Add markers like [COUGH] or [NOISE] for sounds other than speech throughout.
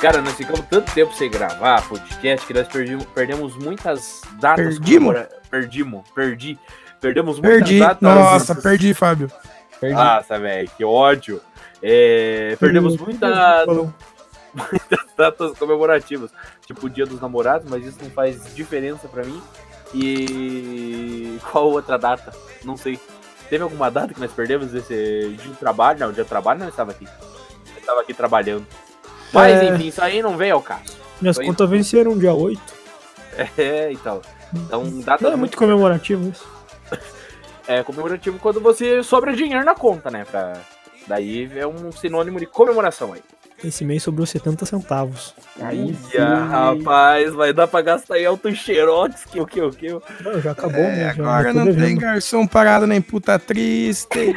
Cara, nós ficamos tanto tempo sem gravar podcast que nós perdimos, perdemos muitas datas. Perdimos? comemora- Perdimos, perdi. Perdemos muitas Perdi. datas. Nossa, perdi, Fábio. Perdi. Nossa, velho, que ódio. É, perdemos muita, muitas datas comemorativas, tipo o Dia dos Namorados, mas isso não faz diferença pra mim. E qual outra data? Não sei. Teve alguma data que nós perdemos esse dia de trabalho? Não, dia de trabalho não estava aqui. Eu estava aqui trabalhando. Mas É. enfim, isso aí não veio ao caso. Minhas contas venceram dia 8. É, então. Então, data Não é muito comemorativo isso. é comemorativo quando você sobra dinheiro na conta, né? Pra... Daí é um sinônimo de comemoração aí. Esse mês sobrou 70 centavos. Aí. Ia, rapaz, vai dar pra gastar em alto xerox, que o que o que. Não, já acabou, É, né? Já agora não tem devendo. garçom parado nem puta triste. [LAUGHS]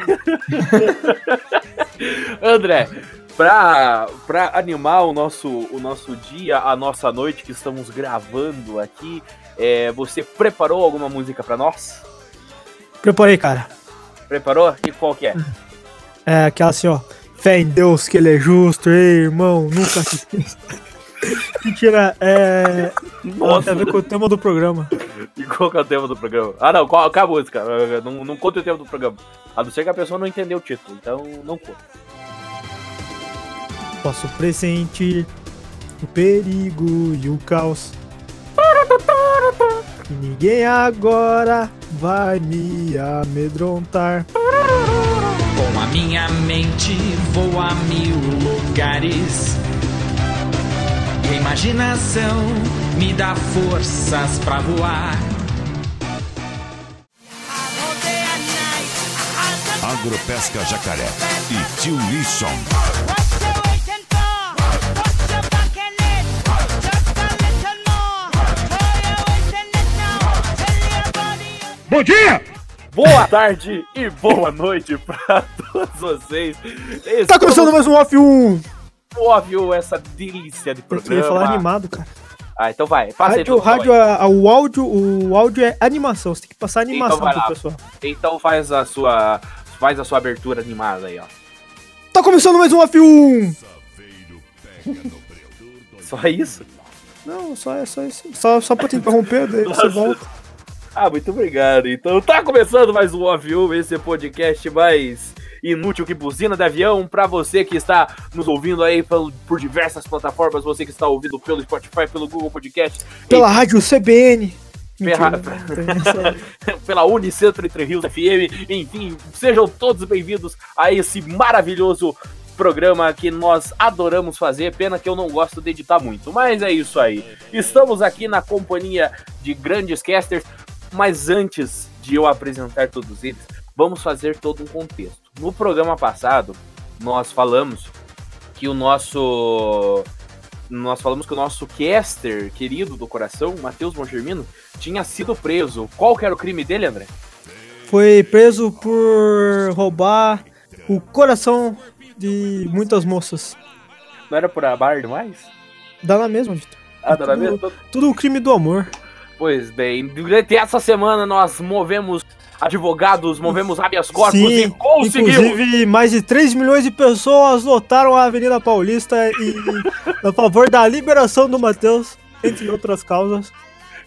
[LAUGHS] André, pra, pra animar o nosso, o nosso dia, a nossa noite que estamos gravando aqui, é, você preparou alguma música pra nós? Preparei, cara. Preparou? E qual que é? É aquela assim, ó. Fé em Deus que ele é justo, ei, irmão, nunca se esqueça. [LAUGHS] Mentira, é. Ela tem a ver com o tema do programa. E qual que é o tema do programa? Ah, não, qual, qual a música? Não, não conta o tema do programa. A não ser que a pessoa não entendeu o título, então não conta. Posso pressentir o perigo e o caos. E ninguém agora vai me amedrontar. Com a minha mente vou a mil lugares. E a imaginação me dá forças pra voar. Agropesca Jacaré e Tio Lisson. Boa tarde e boa noite pra todos vocês. Estamos Tá começando mais um Off 1! óbvio essa delícia de Eu programa. ia falar animado, cara. Ah, então vai. Passa aí Rádio, rádio, vai. a- a- o, áudio, o áudio é animação. Você tem que passar animação Então pro lá. pessoal. Então faz a sua faz a sua abertura animada aí, ó. Tá começando mais um Off 1! Só isso? Não, só é só isso. Só, só pra te interromper, daí você volta. Ah, muito obrigado. Então tá começando mais um Off1, esse podcast mais inútil que buzina de avião pra você que está nos ouvindo aí pelo- por diversas plataformas, você que está ouvindo pelo Spotify, pelo Google Podcast, Pela rádio CBN. Mentira, [LAUGHS] pela Unicentro Entre Rios FM, enfim, sejam todos bem-vindos a esse maravilhoso programa que nós adoramos fazer, pena que eu não gosto de editar muito, mas é isso aí. Estamos aqui na companhia de grandes casters, mas antes de eu apresentar todos eles, vamos fazer todo um contexto. No programa passado, nós falamos que o nosso nós falamos que o nosso caster querido do coração, Matheus Mongermino, tinha sido preso. Qual que era o crime dele, André? Foi preso por roubar o coração de muitas moças. Não era por abar demais? Dá na mesma, Vitor. Ah, era Tudo- mesmo? Tudo o crime do amor. Pois bem, durante essa semana nós movemos advogados, movemos habeas corpus e conseguimos! inclusive mais de 3 milhões de pessoas lotaram a Avenida Paulista e [LAUGHS] a favor da liberação do Matheus, entre outras causas.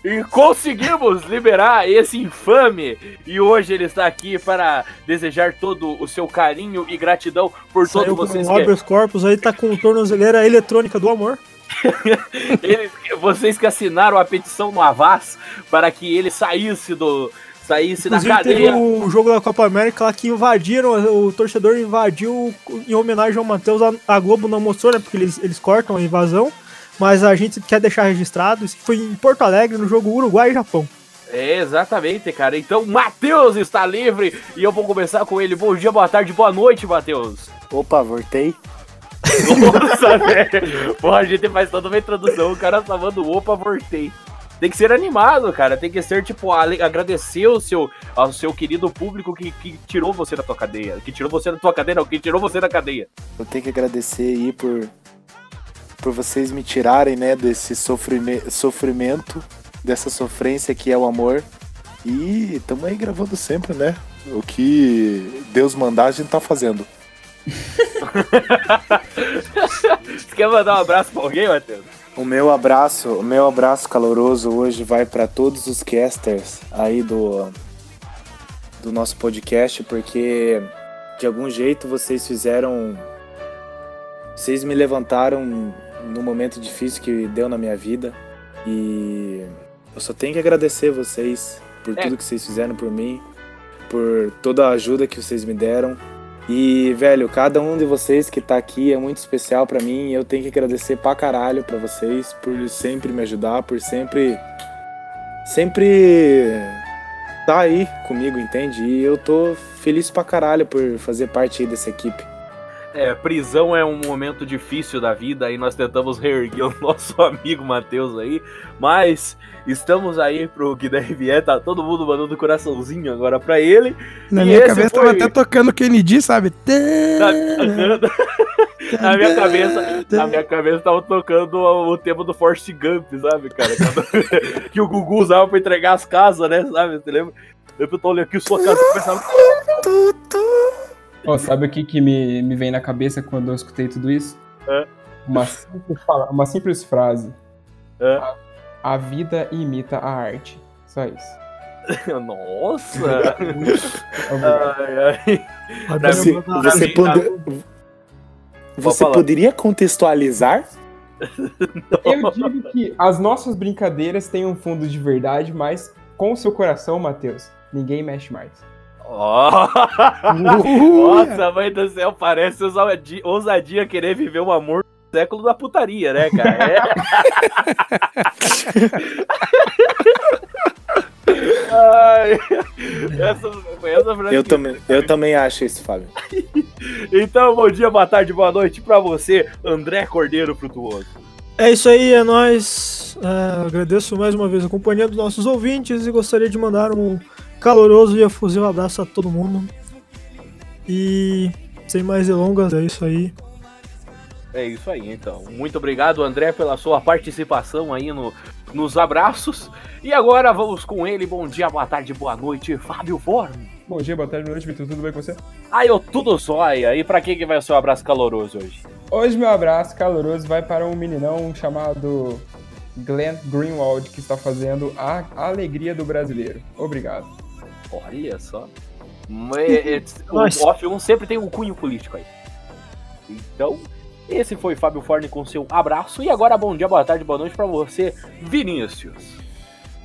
E conseguimos liberar esse infame! E hoje ele está aqui para desejar todo o seu carinho e gratidão por Saiu todos vocês o que, habeas corpus aí, tá com tornozeleira eletrônica do amor. [LAUGHS] ele- vocês que assinaram a petição no Avaz para que ele saísse do saísse da Inclusive teve cadeia. o jogo da Copa América lá que invadiram, o torcedor invadiu em homenagem ao Matheus, a, a Globo não mostrou, né, porque eles, eles cortam a invasão, mas a gente quer deixar registrado, isso foi em Porto Alegre, no jogo Uruguai e Japão. É, exatamente, cara. Então, Matheus está livre e eu vou começar com ele. Bom dia, boa tarde, boa noite, Matheus. Opa, voltei. [LAUGHS] Nossa, velho. Porra, a gente faz toda uma introdução, o cara tá falando opa, voltei. Tem que ser animado, cara. Tem que ser, tipo, agradecer o seu, ao seu querido público que, que tirou você da tua cadeia. Que tirou você da tua cadeia, não, que tirou você da cadeia. Eu tenho que agradecer aí por, por vocês me tirarem, né, desse sofrime- sofrimento, dessa sofrência que é o amor. E tamo aí gravando sempre, né? O que Deus mandar, a gente tá fazendo. Você quer mandar um abraço pra alguém, Matheus? O meu abraço, o meu abraço caloroso hoje vai para todos os casters aí do do nosso podcast, porque de algum jeito vocês fizeram vocês me levantaram no momento difícil que deu na minha vida e eu só tenho que agradecer vocês por É. tudo que vocês fizeram por mim, por toda a ajuda que vocês me deram. E, velho, cada um de vocês que tá aqui é muito especial pra mim. Eu tenho que agradecer pra caralho pra vocês por sempre me ajudar, por sempre. Sempre tá aí comigo, entende? E eu tô feliz pra caralho por fazer parte dessa equipe. É, prisão é um momento difícil da vida e nós tentamos reerguer o [LAUGHS] nosso amigo Matheus aí, mas estamos aí pro que deve vier, tá todo mundo mandando coraçãozinho agora pra ele. Na E minha cabeça foi- tava até tocando Kennedy, sabe? Na, [LAUGHS] na minha cabeça, na minha cabeça tava tocando o, o tema do Forrest Gump, sabe, cara? Quando- [LAUGHS] que o Gugu usava pra entregar as casas, né, sabe? Você lembra? Eu tô olhando aqui sua casa e pensava, Ó, sabe o que, que me, me vem na cabeça quando eu escutei tudo isso? É. Uma, simples, fala- uma simples frase. É. A, a vida imita a arte. Só isso. [LAUGHS] nossa! Ai, ai. Você, você, pode- você poderia contextualizar? [LAUGHS] Eu digo que as nossas brincadeiras têm um fundo de verdade, mas com o seu coração, Matheus, ninguém mexe mais. Ó. Nossa, mãe do céu, parece ousadia, ousadia querer viver um amor do século da putaria, né, cara? É. Ai, essa, essa frase Eu que- também, eu também acho isso, Fábio. [LAUGHS] Então, bom dia, boa tarde, boa noite pra você, André Cordeiro Frutuoso. É isso aí, é nóis. É, agradeço mais uma vez a companhia dos nossos ouvintes e gostaria de mandar um caloroso e efusivo abraço a todo mundo. E sem mais delongas, é isso aí. É isso aí, então. Muito obrigado, André, pela sua participação aí no, nos abraços. E agora vamos com ele. Bom dia, boa tarde, boa noite, Fábio Form. Bom dia, boa tarde, boa noite, Vitor. Tudo bem com você? Aí, eu tudo zóia. E pra quem que vai o seu abraço caloroso hoje? Hoje meu abraço caloroso vai para um meninão chamado Glenn Greenwald, que está fazendo a alegria do brasileiro. Obrigado. Olha só. Mas, o Nossa. Off 1 sempre tem um cunho político aí. Então, esse foi Fábio Forne com seu abraço. E agora, bom dia, boa tarde, boa noite pra você, Vinícius.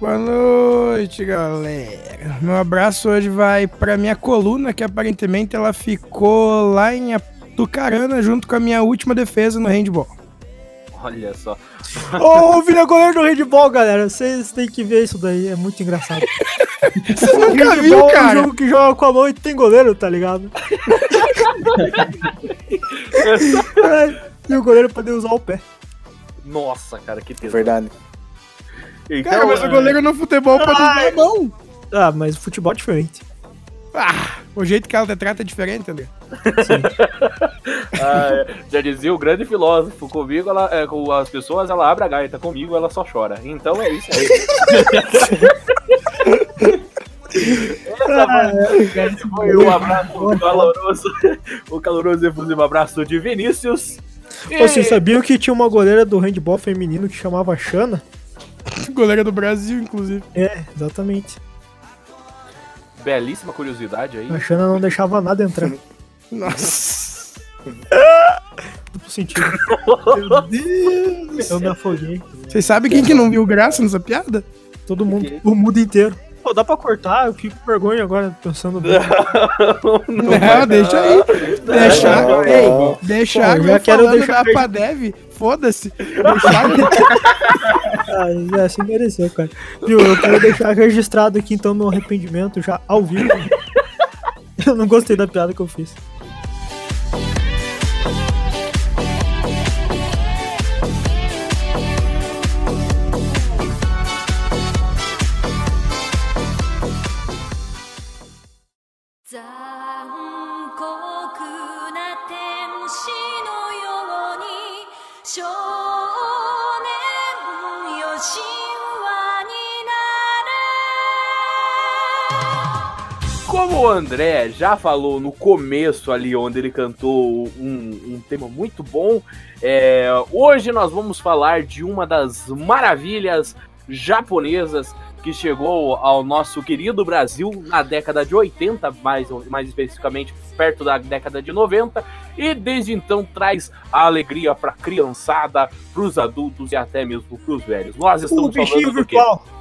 Boa noite, galera. Meu abraço hoje vai pra minha coluna, que aparentemente ela ficou lá em Atucarana junto com a minha última defesa no handball. Olha só. Ô, o Vila goleiro do handball, galera. Vocês têm que ver isso daí, é muito engraçado. [LAUGHS] Você nunca viu, Handball é um cara? jogo que joga com a mão e tem goleiro, tá ligado? É, e o goleiro poder usar o pé. Nossa, cara, que É tesão. verdade. Então, Cara, mas o goleiro no futebol pode usar a mão. Ah, mas futebol é diferente. Ah, o jeito que ela te trata é diferente, André. [LAUGHS] ah, é, já dizia o grande filósofo, comigo ela, é, com as pessoas ela abre a gaita, comigo ela só chora. Então é isso aí. [LAUGHS] Essa esse foi o abraço caloroso, o caloroso e efusivo abraço de Vinícius. E- Vocês sabiam que tinha uma goleira do handball feminino que chamava Xana? Goleiro do Brasil, inclusive. É, exatamente. Belíssima curiosidade aí. A Xana não deixava nada entrar. [LAUGHS] Nossa. Duplo sentido. Eu me afoguei. Vocês sabem quem que não viu graça nessa piada? Todo mundo, o mundo inteiro. Pô, dá pra cortar? Eu fico com vergonha agora pensando. bem. [LAUGHS] Não, deixa aí. Deixar, Não, ei, não. deixar Pô, eu já quero deixar da Padev, foda-se. [LAUGHS] Deixar [LAUGHS] Ah, já se mereceu, cara. Viu, eu quero deixar registrado aqui então meu arrependimento já ao vivo. Eu não gostei da piada que eu fiz.「como o André já falou no começo ali, onde ele cantou um, um tema muito bom, é, hoje nós vamos falar de uma das maravilhas japonesas que chegou ao nosso querido Brasil na década de 80, mais, mais especificamente perto da década de 90, e desde então traz a alegria para criançada, para os adultos e até mesmo para os velhos. Nós O estamos bichinho falando do quê? virtual.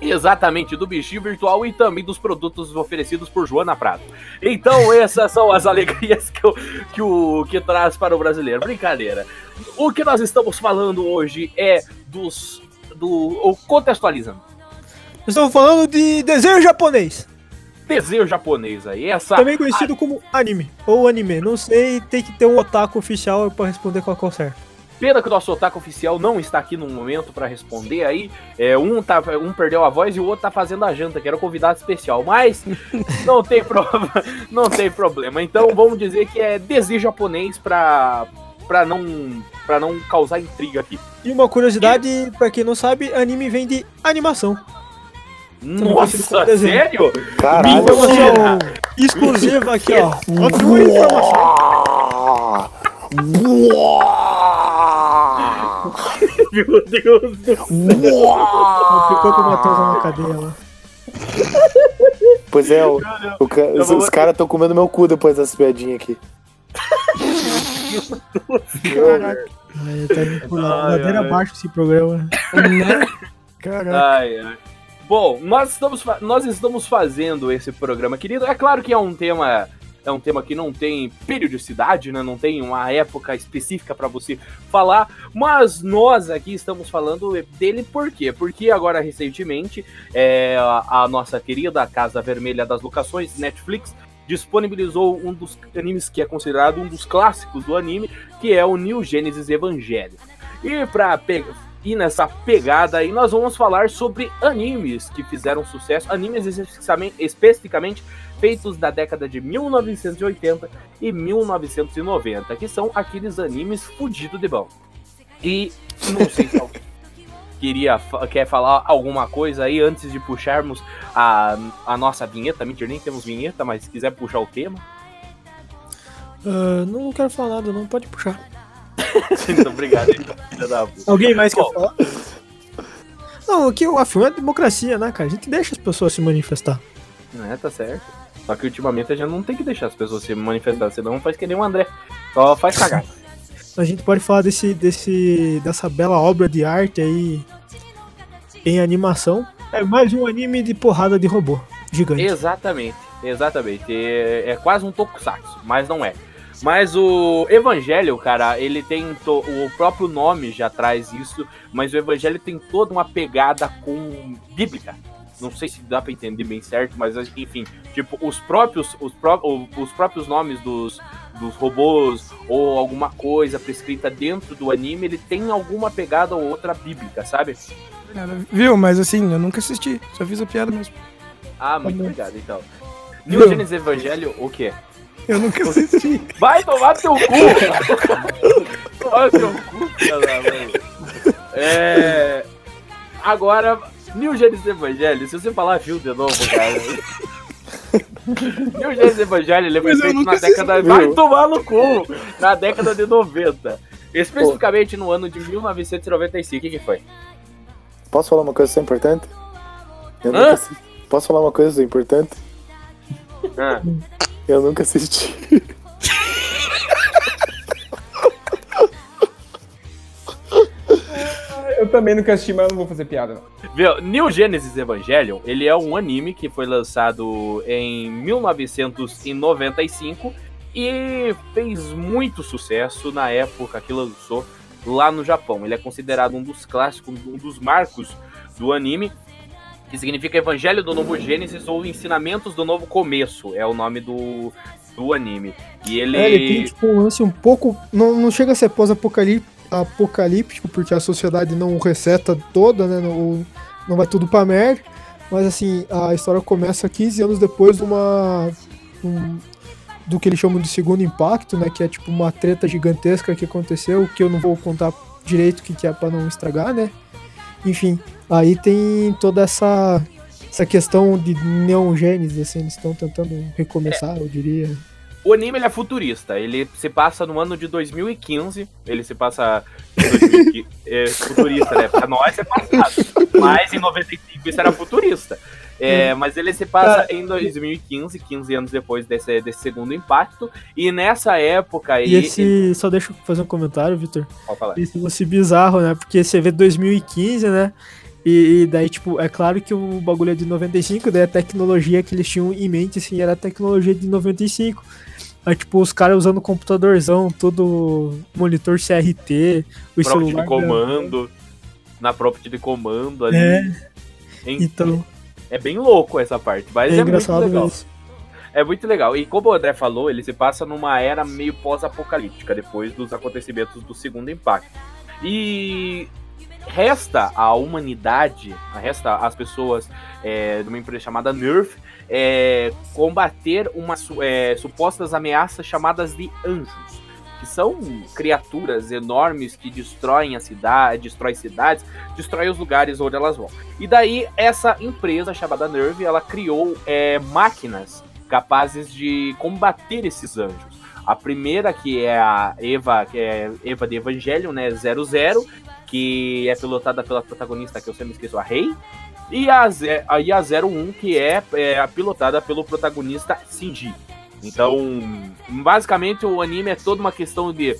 Exatamente, do bichinho virtual e também dos produtos oferecidos por Joana Prado. Então, essas são as [LAUGHS] alegrias que, o que, o, que traz para o brasileiro. Brincadeira. O que nós estamos falando hoje é dos. do. ou contextualizando. Estamos falando de desenho japonês. Desenho japonês aí. Essa. Também conhecido como anime. Ou anime. Não sei, tem que ter um otaku oficial pra responder qual é o certo. Pena que o nosso otaku oficial não está aqui no momento para responder aí. É, um, tá, um perdeu a voz e o outro tá fazendo a janta, que era o convidado especial. Mas [LAUGHS] não tem, pro... não tem problema. Então vamos dizer que é desenho japonês para para não para não causar intriga aqui. E uma curiosidade, pra quem não sabe, anime vem de animação. como Nossa, sério? Caralho. Informação exclusiva aqui, ó. Ó, primeira Meu Deus do céu. Ficou com o Matheus na cadeia lá. Pois é, o, o ca- os, os caras estão comendo meu cu depois dessa piadinha aqui. Ai, tá indo por Ladeira ai. abaixo esse programa. Caraca. Ai, ai. Bom, nós estamos, nós estamos fazendo esse programa, querido. É claro que é um tema. É um tema que não tem periodicidade, né? Não tem uma época específica para você falar, mas nós aqui estamos falando dele por quê? Porque agora recentemente é, a, a nossa querida Casa Vermelha das Locações, Netflix, disponibilizou um dos animes que é considerado um dos clássicos do anime, que é o New Genesis Evangelion. E para pegar e nessa pegada aí nós vamos falar sobre animes que fizeram sucesso, animes especificamente, especificamente feitos da década de 1980 e 1990, que são aqueles animes fudido de bom. E não sei se alguém [LAUGHS] queria quer falar alguma coisa aí antes de puxarmos a, a nossa vinheta, mentira, nem temos vinheta, mas se quiser puxar o tema, Ah, não quero falar nada, não pode puxar. [LAUGHS] muito obrigado. puta. Alguém mais quer falar? Não, aqui o afirma é democracia, né, cara? A gente deixa as pessoas se manifestar. É, tá certo. Só que ultimamente a gente não tem que deixar as pessoas se manifestar, senão faz que nem o André. Só faz cagar. A gente pode falar desse, desse, dessa bela obra de arte aí em animação. É mais um anime de porrada de robô gigante. exatamente, exatamente. É, é quase um tokusatsu, mas não é. Mas o Evangelho, cara, ele tem. o próprio nome já traz isso, mas o Evangelho tem toda uma pegada com bíblica. Não sei se dá pra entender bem certo, mas enfim, tipo, os próprios, os, pró- os próprios nomes dos, dos robôs ou alguma coisa prescrita dentro do anime, ele tem alguma pegada ou outra bíblica, sabe? Cara, Viu? Mas assim, eu nunca assisti. Só fiz a piada mesmo. Ah, muito bom. obrigado, então. New Genesis Evangelho, o quê? Eu nunca assisti. [LAUGHS] Vai tomar teu cu! tomar teu cu, da mãe. É. Agora, New Genesis Evangelho, se você falar fio de novo, cara. [LAUGHS] New Genesis Evangelho, ele foi Mas eu feito nunca na década. assisti. Vai tomar no cu! Na década de 90. Especificamente no ano de 1995. O que, que foi? Posso falar uma coisa importante? Eu Hã? nunca assisti. Posso falar uma coisa importante? Ah, Eu nunca assisti. Eu também nunca assisti, mas eu não vou fazer piada. não. Viu, New Genesis Evangelion, ele é um anime que foi lançado em 1995 e fez muito sucesso na época que lançou lá no Japão. Ele é considerado um dos clássicos, um dos marcos do anime, que significa Evangelho do Novo Gênesis ou Ensinamentos do Novo Começo, é o nome do, do anime. E ele... É, ele tem tipo um lance um pouco. Não, não chega a ser pós-apocalíptico, porque a sociedade não reseta toda, né? Não, não vai tudo pra merda. Mas assim, a história começa 15 anos depois de uma. um- do que eles chamam de segundo impacto, né? Que é tipo uma treta gigantesca que aconteceu, que eu não vou contar direito o que, que é pra não estragar, né? Enfim, aí tem toda essa essa questão de Neon Genesis, assim, eles estão tentando recomeçar, eu diria. O anime ele é futurista, ele se passa no ano de 2015, ele se passa em 2015, [LAUGHS] é, futurista, né? Pra nós é passado, mas em 95 isso era futurista. É, mas ele se passa em 2015, 15 anos depois desse, desse segundo impacto, e nessa época aí... E esse, só deixa eu fazer um comentário, Vitor. Pode falar. Esse lance bizarro, né? Porque você vê 2015, né? E, e daí, tipo, é claro que o bagulho é de 95, daí a tecnologia que eles tinham em mente, assim, era a tecnologia de 95. Aí, tipo, os caras usando computadorzão, todo monitor CRT, o prompt celular. de comando, na prompt de comando ali. É, Em- então, é bem louco essa parte, mas é, é, muito legal. mesmo. É muito legal. E como o André falou, ele se passa numa era meio pós-apocalíptica, depois dos acontecimentos do segundo impacto. E resta à humanidade, resta às pessoas é, de uma empresa chamada Nerf, é, combater umas su- é, supostas ameaças chamadas de anjos. Que são criaturas enormes que destroem a cidade, destroem cidades, destroem os lugares onde elas vão. E daí, essa empresa chamada Nerve, ela criou é, máquinas capazes de combater esses anjos. A primeira, que é a Eva, que é Eva de Evangelho, né, 00, que é pilotada pela protagonista, que eu sempre esqueço, a Rei. E a, e a 01, que é, é pilotada pelo protagonista Shinji. Então, basicamente, o anime é toda uma questão de,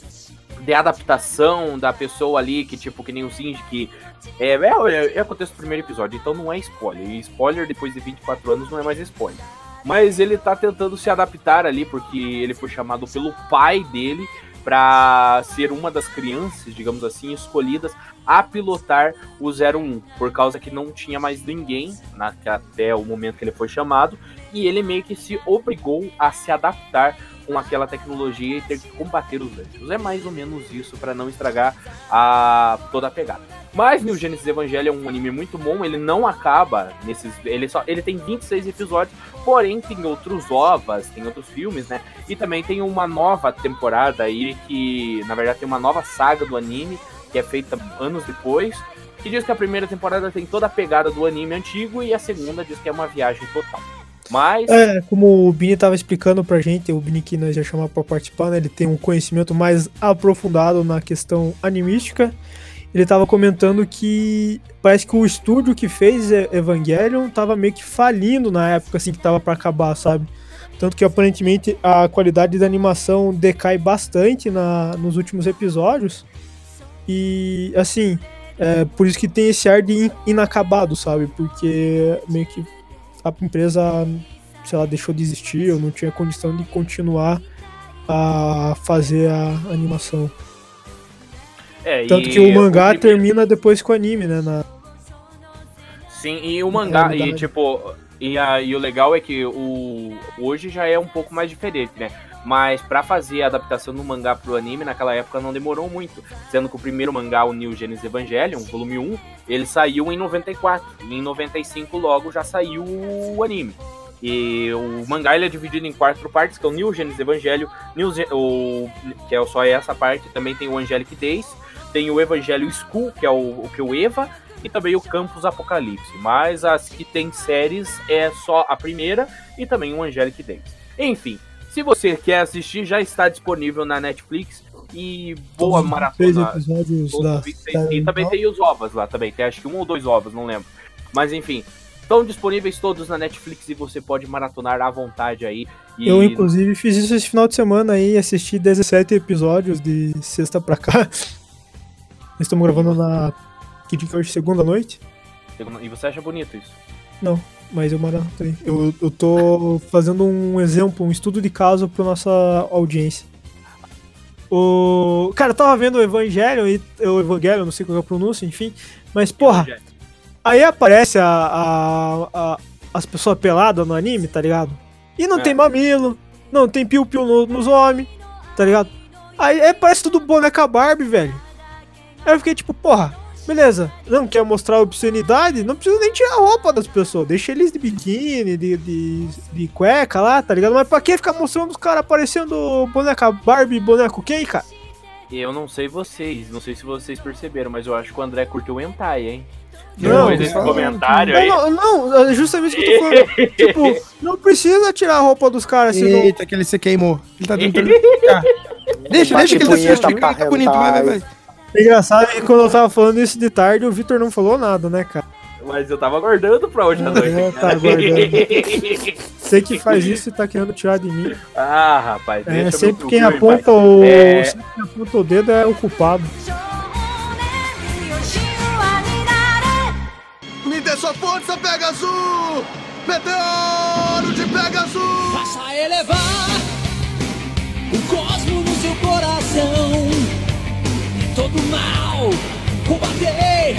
de adaptação da pessoa ali, que tipo, que nem o Shinji, que é, é, é acontece no primeiro episódio, então não é spoiler. E spoiler depois de 24 anos não é mais spoiler. Mas ele tá tentando se adaptar ali, porque ele foi chamado pelo pai dele para ser uma das crianças, digamos assim, escolhidas a pilotar o 01, por causa que não tinha mais ninguém na, até o momento que ele foi chamado, e ele meio que se obrigou a se adaptar com aquela tecnologia e ter que combater os anjos. É mais ou menos isso para não estragar a toda a pegada. Mas New Genesis Evangelho é um anime muito bom, ele não acaba nesses, ele só, ele tem 26 episódios, porém tem outros ovas, tem outros filmes, né? E também tem uma nova temporada aí que, na verdade, tem uma nova saga do anime que é feita anos depois, que diz que a primeira temporada tem toda a pegada do anime antigo e a segunda diz que é uma viagem total. Mas É, como o Bini tava explicando pra gente, o Bini que nós já chamamos pra participar, né? Ele tem um conhecimento mais aprofundado na questão animística. Ele tava comentando que parece que o estúdio que fez Evangelion tava meio que falindo na época, assim, que tava pra acabar, sabe? Tanto que aparentemente a qualidade da animação decai bastante na, nos últimos episódios. E, assim, é por isso que tem esse ar de in- inacabado, sabe? Porque meio que a empresa, sei lá, deixou de existir ou não tinha condição de continuar a fazer a animação. é, Tanto e que o mangá primeiro- termina depois com o anime, né? na- Sim, e o mangá, e verdade. tipo, e, a, e o legal é que o hoje já é um pouco mais diferente, né? Mas pra fazer a adaptação do mangá pro anime, naquela época não demorou muito. Sendo que o primeiro mangá, o New Genesis Evangelion, volume 1, ele saiu em 94. E em 95 logo já saiu o anime. E o mangá ele é dividido em quatro partes, que é o New Genesis Evangelho, New Gen- o, que é só essa parte, também tem o Angelic Days, tem o Evangelho School, que é o, o que é o Eva, e também o Campus Apocalipse. Mas as que tem séries é só a primeira e também o Angelic Days. Enfim, se você quer assistir, já está disponível na Netflix. E boa todos maratona. episódios da, os 26. da- E também tem os ovos lá também. Tem acho que um ou dois ovos, não lembro. Mas enfim, estão disponíveis todos na Netflix e você pode maratonar à vontade aí. E Eu, inclusive, fiz isso esse final de semana aí, assisti 17 episódios de sexta pra cá. [LAUGHS] Estamos gravando na. Que dia que hoje? Segunda noite? E você acha bonito isso? Mas eu maratonei. Eu, eu tô fazendo um exemplo, um estudo de caso pra nossa audiência. O. Cara, eu tava vendo o Evangelho e. O Evangelho, não sei qual é a pronúncia, enfim. Mas, porra, aí aparece a, a- a- as pessoas peladas no anime, tá ligado? E não É. tem mamilo, não tem piu-piu no- nos homens, tá ligado? Aí, aí parece tudo boneca Barbie, velho. Aí eu fiquei tipo, porra, beleza, não quer mostrar obscenidade? Não precisa nem tirar a roupa das pessoas, deixa eles de biquíni, de, de, de cueca lá, tá ligado? Mas pra que ficar mostrando os caras aparecendo boneca Barbie e boneco quem, cara? Eu não sei vocês, não sei se vocês perceberam, mas eu acho que o André curtiu o hentai, hein? Não, falando comentário aí. Não, não, não, é justamente o que eu tô falando. [LAUGHS] tipo, não precisa tirar a roupa dos caras, senão. Eita, que ele se queimou. Ele tá tentando [LAUGHS] ficar. Deixa, deixa que ele tá se pra tá bonito, vai, vai, vai. É engraçado que quando eu tava falando isso de tarde, o Vitor não falou nada, né, cara? Mas eu tava aguardando pra hoje à é, noite. Eu tava aguardando. [LAUGHS] Sei que faz isso e tá querendo tirar de mim. Ah, rapaz, é, deixa é, sempre quem aponta o... É... Sempre quem aponta o dedo é o culpado. Me dê sua força, Pegasus! Meteoro de Pegasus! Faça elevar o cosmo no seu coração. Todo mal combater,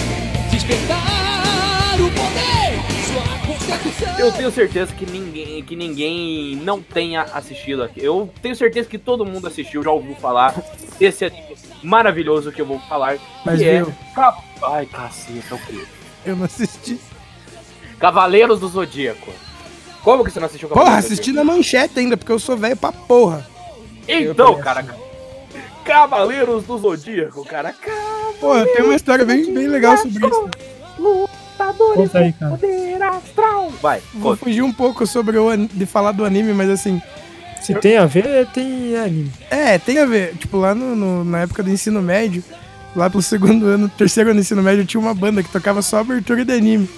despertar o poder, sua concepção. Eu tenho certeza que ninguém, que ninguém não tenha assistido aqui. Eu tenho certeza que todo mundo assistiu, já ouviu falar desse anime maravilhoso que eu vou falar. Mas que é viu? Ca- Ai, caceta, o quê? Eu não assisti. Cavaleiros do Zodíaco. Como que você não assistiu Porra, Cavaleiros do assisti na manchete ainda, porque eu sou velho pra porra. Então, cara. Cavaleiros do Zodíaco, cara. Porra, tem uma história bem, bem legal sobre isso. Conta aí, cara. Poder astral. Vai, Vou conta. fugir um pouco sobre o an- de falar do anime, mas assim, Se tem a ver, tem anime. É, tem a ver. Tipo, lá no, no- na época do ensino médio, lá pro segundo ano, terceiro ano do ensino médio, tinha uma banda que tocava só abertura de anime.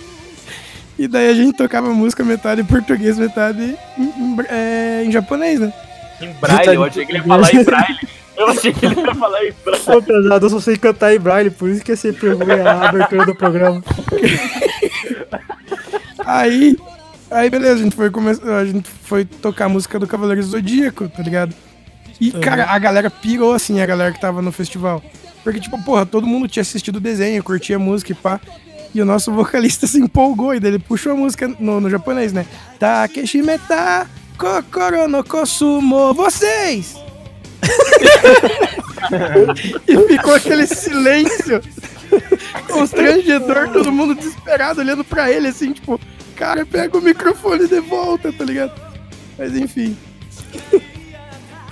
E daí a gente tocava música metade em português, metade em, em bra- é, em japonês, né? Em braille, eu achei que ele ia falar em braille. Eu achei que ele ia falar em braille. Pô, pesado, eu só sei cantar em braille, por isso que é sempre ruim a abertura do programa. Aí, aí beleza, a gente foi começar, a gente foi tocar a música do Cavaleiro do Zodíaco, tá ligado? E, cara, a galera pirou, assim, a galera que tava no festival. Porque, tipo, porra, todo mundo tinha assistido o desenho, curtia a música e pá. E o nosso [LAUGHS] vocalista se empolgou e daí ele puxou a música no, no japonês, né? Takeshimeta kokoro no kosumo vocês! E ficou aquele silêncio constrangedor, todo mundo desesperado olhando pra ele, assim, tipo, cara, pega o microfone de volta, tá ligado? Mas enfim.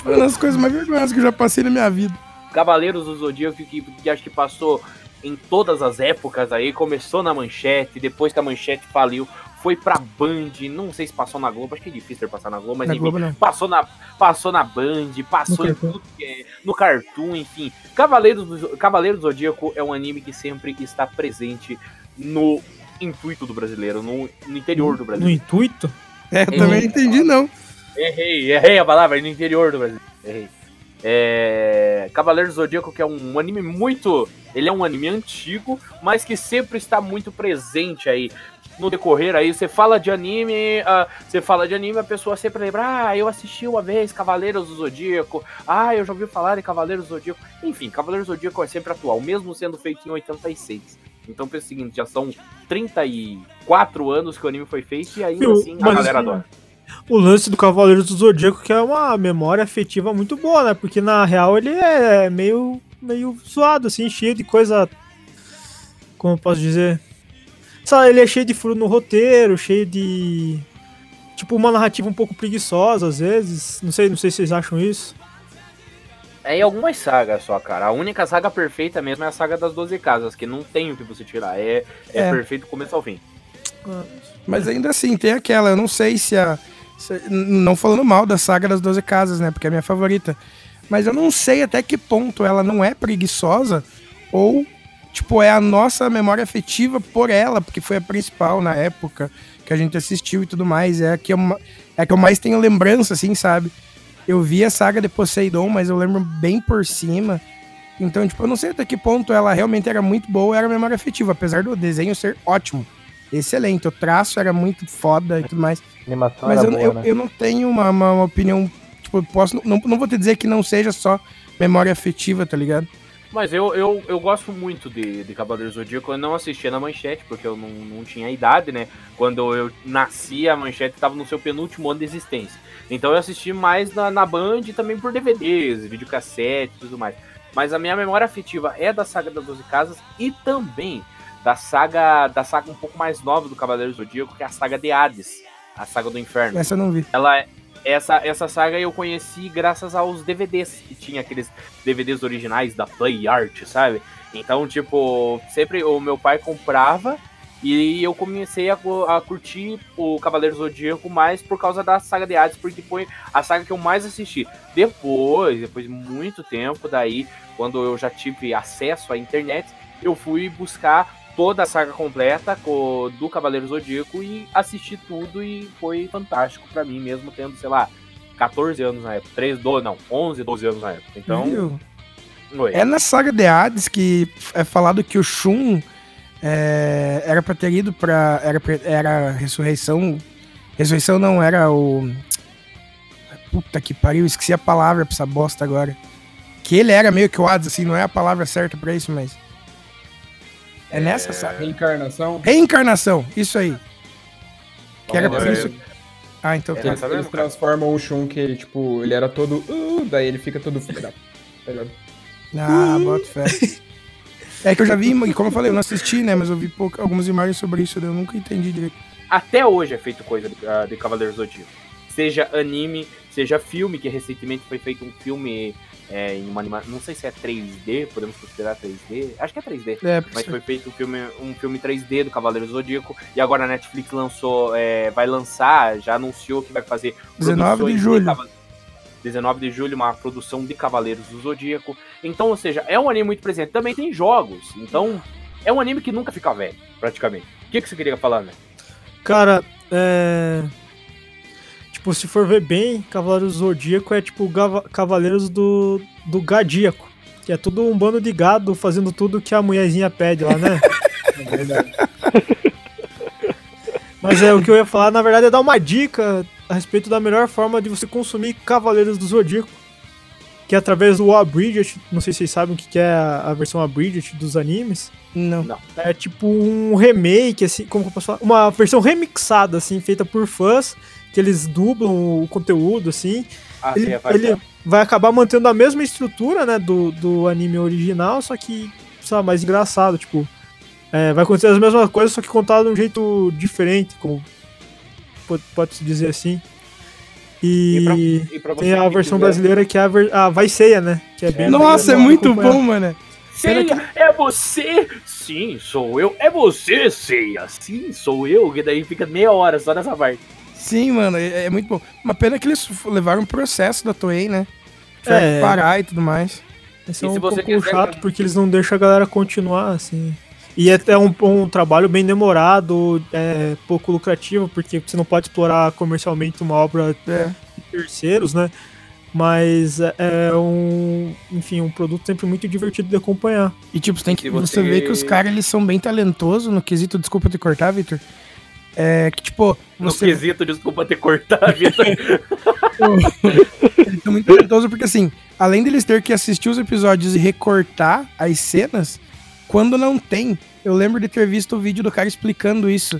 Foi uma das coisas mais vergonhosas que eu já passei na minha vida. Cavaleiros do Zodíaco, que, que acho que passou em todas as épocas aí, começou na manchete, depois que a manchete faliu, foi pra Band, não sei se passou na Globo, acho que é difícil passar na Globo, mas Na enfim, Globo não. passou na, passou na Band, passou No em Cartoon. tudo que é- no Cartoon, enfim. Cavaleiros do, Cavaleiros do Zodíaco é um anime que sempre está presente no intuito do brasileiro, no, no interior do No Brasil. intuito? É, eu também não entendi, não. Errei, errei a palavra, no interior do Brasil. Errei. É... Cavaleiros do Zodíaco, que é um anime muito. Ele é um anime antigo, mas que sempre está muito presente aí. No decorrer aí, você fala de anime, ah, você fala de anime, a pessoa sempre lembra, ah, eu assisti uma vez Cavaleiros do Zodíaco, ah, eu já ouvi falar de Cavaleiros do Zodíaco. Enfim, Cavaleiros do Zodíaco é sempre atual, mesmo sendo feito em 86. Então pensa o seguinte, já são 34 anos que o anime foi feito e ainda Viu, assim a galera adora. O lance do Cavaleiro do Zodíaco que é uma memória afetiva muito boa, né? Porque na real ele é meio, meio zoado, assim, cheio de coisa. Como eu posso dizer? Sabe, ele é cheio de furo no roteiro, cheio de. Tipo, uma narrativa um pouco preguiçosa às vezes. Não sei, não sei se vocês acham isso. É em algumas sagas só, cara. A única saga perfeita mesmo é a saga das 12 casas, que não tem o que você tirar. É, é, É. perfeito do começo ao fim. Mas ainda assim, tem aquela, eu não sei se a. se- não falando mal da saga das 12 casas, né? Porque é a minha favorita. Mas eu não sei até que ponto ela não é preguiçosa ou, tipo, é a nossa memória afetiva por ela, porque foi a principal na época que a gente assistiu e tudo mais. É a que eu, é a que eu mais tenho lembrança, assim, sabe? Eu vi a saga de Poseidon, mas eu lembro bem por cima. Então, tipo, eu não sei até que ponto ela realmente era muito boa, era memória afetiva, apesar do desenho ser ótimo excelente. O traço era muito foda e tudo mais. A animação Mas eu, boa, eu, né? eu não tenho uma, uma, opinião. Tipo, posso. Não, não vou te dizer que não seja só memória afetiva, tá ligado? Mas eu, eu, eu gosto muito de, de Cavaleiros do Zodíaco. Eu não assistia na manchete, porque eu não, não tinha idade, né? Quando eu nasci, a manchete estava no seu penúltimo ano de existência. Então eu assisti mais na, na Band e também por DVDs, videocassete e tudo mais. Mas a minha memória afetiva é da saga das 12 Casas e também da saga da saga um pouco mais nova do Cavaleiros do Zodíaco, que é a saga de Hades, a saga do Inferno. Essa eu não vi. Ela essa essa saga eu conheci graças aos DVDs que tinha aqueles DVDs originais da Play Art, sabe? Então, tipo, sempre o meu pai comprava e eu comecei a, a curtir o Cavaleiro Zodíaco mais por causa da saga de Hades, porque foi a saga que eu mais assisti. Depois, depois de muito tempo, daí, quando eu já tive acesso à internet, eu fui buscar toda a saga completa co- do Cavaleiro Zodíaco e assisti tudo e foi fantástico pra mim, mesmo tendo, sei lá, 14 anos na época, 3, 12, não, 11, 12 anos na época. Então. É na saga de Hades que é falado que o Shun é, era pra ter ido pra. Era, era a ressurreição. Ressurreição não, era o. Puta que pariu, esqueci a palavra pra essa bosta agora. Que ele era meio que o Hades, assim, não é a palavra certa pra isso, mas. É nessa saga. Reencarnação. Reencarnação, isso aí. Que era por É, isso. Ah, então É, tá. Eles, tá eles cara? transformam o Shun, que ele, tipo, ele era todo. "Uh", daí ele fica todo. Tá? Ah, bota fé. [LAUGHS] É que eu já vi, e como eu falei, eu não assisti, né? Mas eu vi pouco, algumas imagens sobre isso, daí eu nunca entendi direito. até hoje é feito coisa de, ah, de Cavaleiros do Zodíaco. Seja anime, seja filme, que recentemente foi feito um filme é, em uma animação. Não sei se é 3D, podemos considerar 3D. Acho que é 3D. É, Mas foi feito um filme, um filme 3D do Cavaleiro do Zodíaco. E agora a Netflix lançou, é, vai lançar, já anunciou que vai fazer 19 de julho. Cava- 19 de julho, uma produção de Cavaleiros do Zodíaco. Então, ou seja, é um anime muito presente. Também tem jogos. Então, é um anime que nunca fica velho, praticamente. O que, que você queria falar, né? Cara, é. Tipo, se for ver bem, Cavaleiros do Zodíaco é tipo Cavaleiros do, do Gadíaco. Que é tudo um bando de gado fazendo tudo que a mulherzinha pede lá, né? [LAUGHS] É verdade. Mas é o que eu ia falar, na verdade, é dar uma dica a respeito da melhor forma de você consumir Cavaleiros do Zodíaco. Que é através do Abridged. Não sei se vocês sabem o que que é a a versão Abridged dos animes. não. Não. É tipo um remake, assim, como que eu posso falar? Uma versão remixada, assim, feita por fãs, que eles dublam o conteúdo, assim. Ah, Ele, sim, é, ele vai acabar mantendo a mesma estrutura, né, do, do anime original, só que, sei lá, mais engraçado, tipo... é, vai acontecer as mesmas coisas, só que contado de um jeito diferente, como pode- pode-se dizer assim. E, E pra- e pra tem a versão quiser- brasileira que é a, ver, a Vai Ceia, né? Que é bem Nossa, é legal muito bom, mano. Ceia, é você? Sim, sou eu. É você, Ceia. Sim, sou eu. Que daí fica meia hora só nessa parte. Sim, mano, é, é muito bom. Uma pena que eles levaram um processo da Toei, né? Que É. parar e tudo mais. Esse é um pouco quiser- chato porque eles não deixam a galera continuar, assim. E é até um, um trabalho bem demorado, é, pouco lucrativo, porque você não pode explorar comercialmente uma obra É. de terceiros, né? Mas é, é um, enfim, um produto sempre muito divertido de acompanhar. E tipo, você tem que você... você- vê que os caras eles são bem talentosos no quesito, desculpa te cortar, Victor. É que tipo, No você quesito, desculpa ter cortado a vida. eles são muito talentosos porque assim, além deles ter que assistir os episódios e recortar as cenas, quando não tem, eu lembro de ter visto o vídeo do cara explicando isso.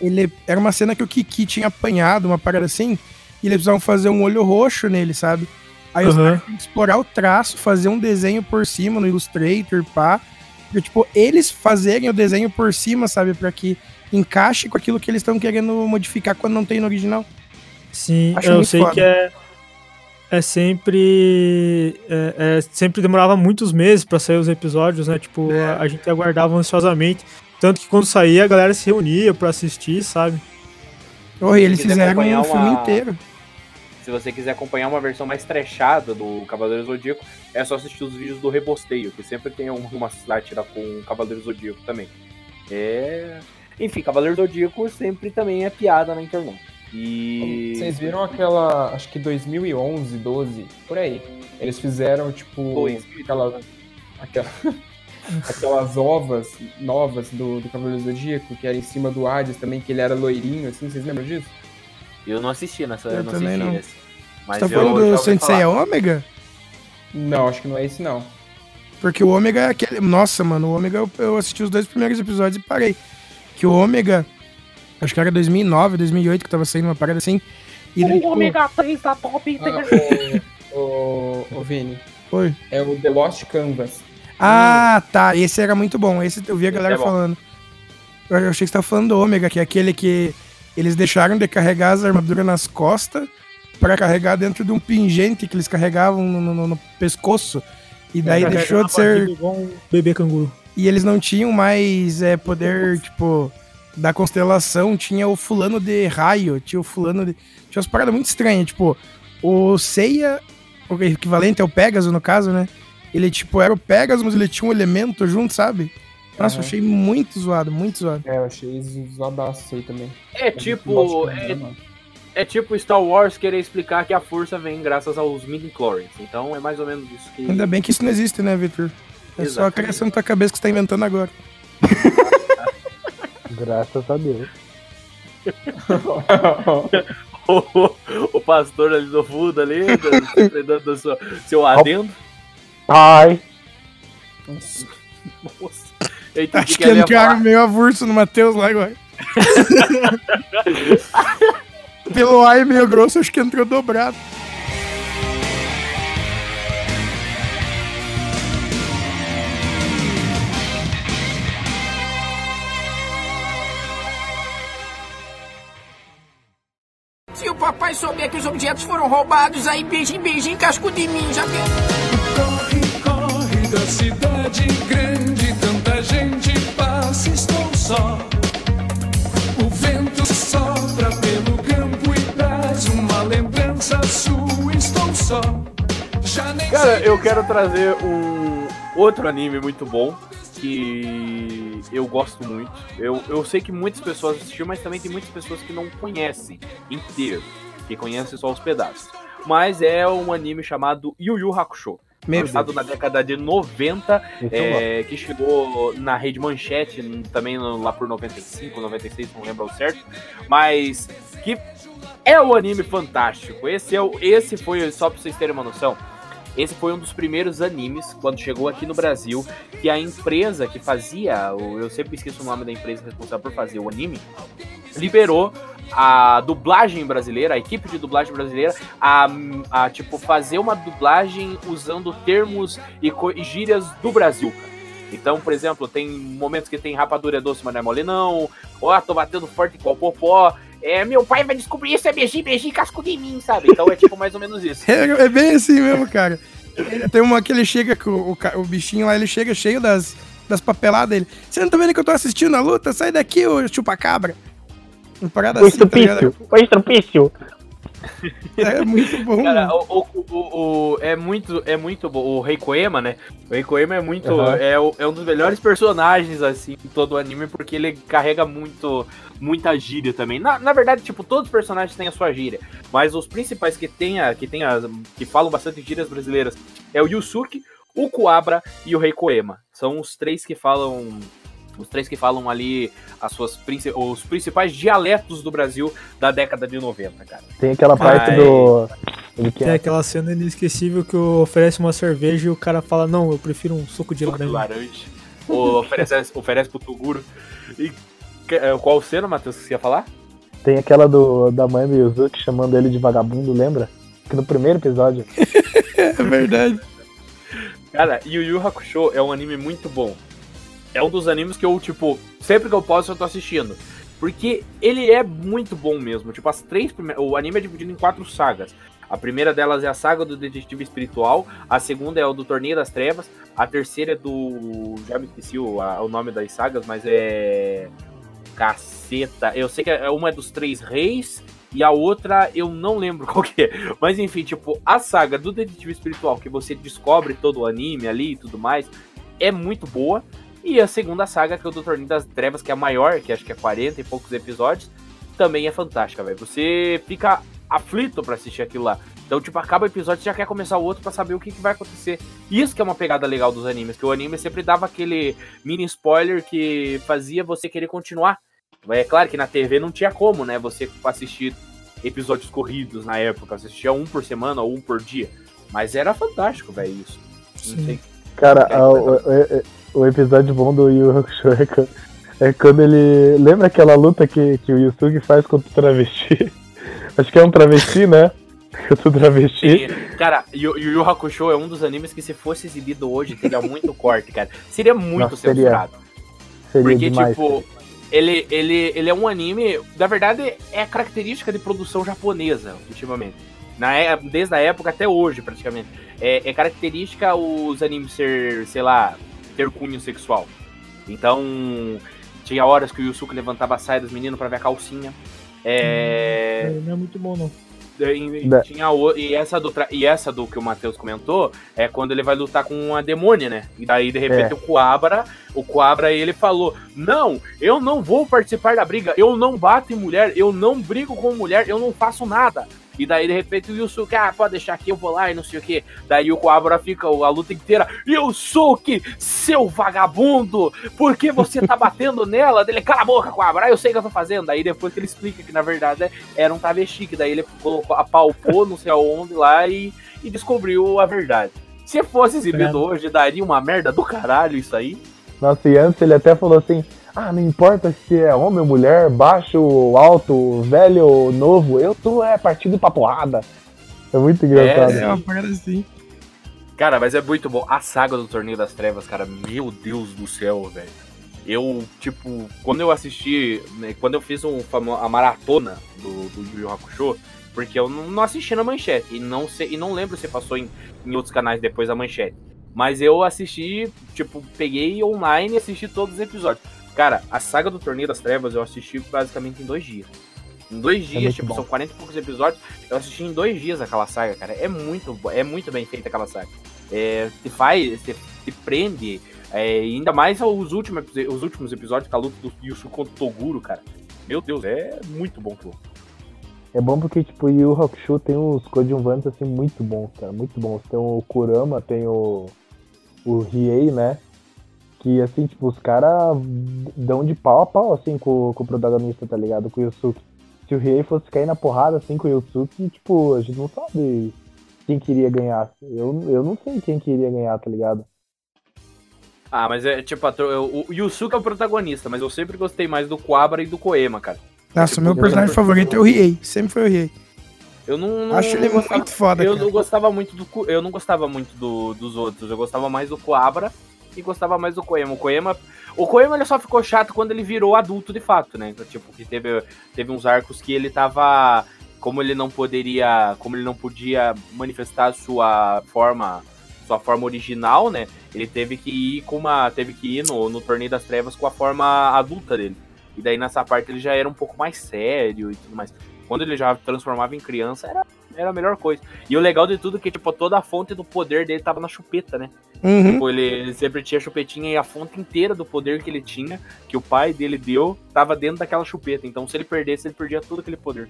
Ele era uma cena que o Kiki tinha apanhado, uma parada assim, e eles precisavam fazer um olho roxo nele, sabe? Aí os caras têm que explorar o traço, fazer um desenho por cima no Illustrator, pá. Porque, tipo, eles fazerem o desenho por cima, sabe? Pra que encaixe com aquilo que eles estão querendo modificar quando não tem no original. Sim, Acho eu sei foda. que é, é sempre. É, é- sempre demorava muitos meses pra sair os episódios, né? Tipo, É. a, a gente aguardava ansiosamente. Tanto que quando saía, a galera se reunia pra assistir, sabe? Oh, e eles fizeram um filme uma- inteiro. Se você quiser acompanhar uma versão mais trechada do Cavaleiro Zodíaco, é só assistir os vídeos do Rebosteio, que sempre tem um- uma sátira com o Cavaleiro Zodíaco também. É. Enfim, Cavaleiro Zodíaco sempre também é piada na internet. E. Vocês viram aquela, acho que 2011, 12, por aí. Eles fizeram, tipo, Dois. aquela, aquela, [LAUGHS] aquelas ovas novas do, do Cavaleiro do Zodíaco, que era em cima do Hades também, que ele era loirinho, assim, vocês lembram disso? Eu não assisti nessa. Eu Eu não também assisti não. esse. Mas Você tá falando do Sensei falar. Ômega? Não, acho que não é esse não. Porque o Ômega é aquele. Nossa, mano, o Ômega eu, eu assisti os dois primeiros episódios e parei. Que o Ômega. Acho que era 2009, 2008 que tava saindo uma parada assim. E daí, tipo, 3 tá top. Ah, o, o, o Vini, Foi. é o The Lost Canvas. Ah, tá. Esse era muito bom. Esse eu vi a galera é falando. Eu achei que você tava falando do Ômega, que é aquele que eles deixaram de carregar as armaduras nas costas pra carregar dentro de um pingente que eles carregavam no, no- no pescoço. E daí deixou de ser. Igual um bebê canguru. E eles não tinham mais é, poder, tipo, da constelação. Tinha o fulano de raio, tinha o fulano de. Tinha umas paradas muito estranhas. Tipo, o Seiya, o equivalente ao Pegasus, no caso, né? Ele, tipo, era o Pegasus, mas ele tinha um elemento junto, sabe? Nossa, eu achei muito zoado, muito zoado. É, eu achei zoadaço isso aí também. É tipo. É, é tipo Star Wars querer explicar que a força vem graças aos midi-chlorians. Então é mais ou menos isso que. Ainda bem que isso não existe, né, Victor? É só a criação da tua cabeça que você tá inventando agora. [LAUGHS] Graças a Deus. [LAUGHS] o, o pastor ali do fundo ali, dando, dando seu, seu adendo. Ai. Nossa. Eu entendi Acho que que ele falar. meio avulso no Matheus lá agora. [LAUGHS] Pelo ar meio grosso, acho que entrou dobrado. Souber que os objetos foram roubados, aí beijinho, beijinho, casco de mim, já? Corre, corre da cidade grande, tanta gente passa, estou só. O vento sopra pelo campo e traz uma lembrança sua, estou só. Já nem Cara, eu quero trazer um outro anime muito bom que eu gosto muito. Eu, eu sei que muitas pessoas assistiram, mas também tem muitas pessoas que não conhecem inteiro, que conhecem só os pedaços. Mas é um anime chamado Yu Yu Hakusho. Meu lançado na década de 90, Esse eu é, que chegou na rede Manchete, também lá por 95, 96, não lembro ao certo, mas que é um anime fantástico. Esse, é o, esse foi, só pra vocês terem uma noção, esse foi um dos primeiros animes, quando chegou aqui no Brasil, que a empresa que fazia, eu sempre esqueço o nome da empresa responsável por fazer o anime, liberou a dublagem brasileira, a equipe de dublagem brasileira, a, a, tipo, fazer uma dublagem usando termos e, gírias do Brasil. Então, por exemplo, tem momentos que tem rapadura é doce, mas não é mole não. Ó, tô batendo forte igual popó. É, meu pai vai descobrir isso, é beijinho, beijinho, casco de mim, sabe? Então é tipo mais ou menos isso. [LAUGHS] É, é bem assim mesmo, cara. Ele- Tem uma que ele chega, com o, o bichinho lá, ele chega cheio das, das papeladas dele. Você não tá vendo que eu tô assistindo a luta? Sai daqui, ô chupacabra. Uma parada O assim, tá. O estrupício. É muito bom. Cara, o, o, o- o- é muito, é muito bom. O Rei Koema, né? O Rei Koema é muito. Aham. É, é um dos melhores personagens, assim, em todo o anime, porque ele carrega muito. Muita gíria também. Na, na verdade, tipo, todos os personagens têm a sua gíria. Mas os principais que tem, a, que, tem as, que falam bastante gírias brasileiras é o Yusuke, o Kuabra e o Rei Koema. São os três que falam. Os três que falam ali as suas, princi- os principais dialetos do Brasil da década de 90, cara. Tem aquela parte Ai. do. Ele que Tem é. aquela cena inesquecível que oferece uma cerveja e o cara fala, não, eu prefiro um suco de Suco de laranja. laranja. Ou oferece, [LAUGHS] oferece pro Toguro. E é, qual cena, Matheus, que você ia falar? Tem aquela do, da mãe do Yuzuki chamando ele de vagabundo, lembra? Que no primeiro episódio. [LAUGHS] É verdade. Cara, Yu Yu Hakusho é um anime muito bom. É um dos animes que eu, tipo, sempre que eu posso eu tô assistindo. Porque ele é muito bom mesmo. Tipo, as três primeiras. O anime é dividido em quatro sagas. A primeira delas é a saga do Detetive Espiritual. A segunda é o do Torneio das Trevas. A terceira é do. Já me esqueci o, a- o nome das sagas, mas é. Caceta. Eu sei que é- uma é dos Três Reis. E a outra eu não lembro [LAUGHS] qual que é. Mas enfim, tipo, a saga do Detetive Espiritual, que você descobre todo o anime ali e tudo mais, é muito boa. E a segunda saga, que é o do Torneio das Trevas, que é a maior, que acho que é 40 e poucos episódios, também é fantástica, velho. Você fica aflito pra assistir aquilo lá. Então, tipo, acaba o episódio e já quer começar o outro pra saber o que, que vai acontecer. Isso que é uma pegada legal dos animes, que o anime sempre dava aquele mini spoiler que fazia você querer continuar. É claro que na TV não tinha como, né? Você assistir episódios corridos na época. Você assistia um por semana ou um por dia. Mas era fantástico, velho, isso. Não sei. Cara, a- o, o- episódio bom do Yu Hakusho é quando, é quando ele. Lembra aquela luta que, que o Yusuke faz contra o travesti? [LAUGHS] Acho que é um travesti, né? [LAUGHS] Contra o travesti. E, cara, Yu Yu Hakusho é um dos animes que se fosse exibido hoje teria muito [LAUGHS] corte, cara. Seria muito Nossa, seria. censurado. Seria Porque, demais. tipo, ele, ele, ele é um anime. Na verdade, é a característica de produção japonesa, ultimamente. Na, é- desde a época até hoje, praticamente. É, é característica os animes ser, sei lá, ter cunho sexual. Então, tinha horas que o Yusuke levantava a saia dos meninos pra ver a calcinha. É, Não é muito bom, não. e, Da- tinha o- e essa do tra- e essa do que o Matheus comentou é quando ele vai lutar com uma demônia, né? E daí de repente É. o Coabra, o Coabra ele falou: "Não, eu não vou participar da briga, eu não bato em mulher, eu não brigo com mulher, eu não faço nada". E daí de repente o Yusuke, ah, pode deixar aqui, eu vou lá e não sei o que. Daí o Coabra fica a luta inteira, Yusuke, seu vagabundo, por que você tá [LAUGHS] batendo nela? Dele, cala a boca, Coabra, eu sei o que eu tô fazendo. Daí depois que ele explica que na verdade era um travesti, que daí ele colocou, apalpou não sei aonde lá e, e descobriu a verdade. Se fosse exibido hoje, daria uma merda do caralho isso aí. Nossa, e antes ele até falou assim: Ah, não importa se é homem ou mulher, baixo, alto, velho ou novo, eu tô é partido pra porrada. É muito engraçado. É uma parada assim. Cara, mas é muito bom. A saga do Torneio das Trevas, cara, meu Deus do céu, velho. Eu, tipo, quando eu assisti, né, quando eu fiz um, a maratona do, do Yu Yu Hakusho, porque eu não, não assisti na manchete, e não, sei, e não lembro se passou em, em outros canais depois da manchete. Mas eu assisti, tipo, peguei online e assisti todos os episódios. Cara, a saga do Torneio das Trevas eu assisti basicamente em dois dias. Em dois dias, muito tipo, bom. são 40 e poucos episódios. Eu assisti em dois dias aquela saga, cara. É muito, é muito bem feita aquela saga. É, te faz, te, te prende. é, ainda mais os últimos, os últimos episódios, com a luta do Yusu contra o Toguro, cara. Meu Deus, é muito bom aquilo. É bom porque, tipo, Yu Hakusho tem uns coadjuvantes, assim, muito bons, cara, muito bons. Tem o Kurama, tem o, o Riei, né? Que, assim, tipo, os caras dão de pau a pau, assim, com, com o protagonista, tá ligado? Com o Yusuke. Se o Riei fosse cair na porrada, assim, com o Yusuke, tipo, a gente não sabe quem queria ganhar. Eu, eu não sei quem queria ganhar, tá ligado? Ah, mas é tipo, a o o Yusuke é o protagonista, mas eu sempre gostei mais do Quabra e do Koema, cara. Nossa, Tipo, meu eu- personagem favorito é o Riei. Sempre foi o Riei. Eu não, não Acho ele gostava- muito foda, Eu cara. não gostava muito do eu não gostava muito do- dos outros. Eu gostava mais do Coabra e gostava mais do Koema. O Koema, o Koema ele só ficou chato quando ele virou adulto de fato, né? Então, tipo, que teve teve uns arcos que ele tava como ele não poderia, como ele não podia manifestar sua forma, sua forma original, né? Ele teve que ir com uma, teve que ir no, no torneio das trevas com a forma adulta dele. E daí nessa parte ele já era um pouco mais sério e tudo mais. Quando ele já transformava em criança, era, era a melhor coisa. E o legal de tudo é que, tipo, toda a fonte do poder dele tava na chupeta, né? Uhum. Tipo, ele, ele sempre tinha chupetinha e a fonte inteira do poder que ele tinha, que o pai dele deu, tava dentro daquela chupeta. Então, se ele perdesse, ele perdia todo aquele poder.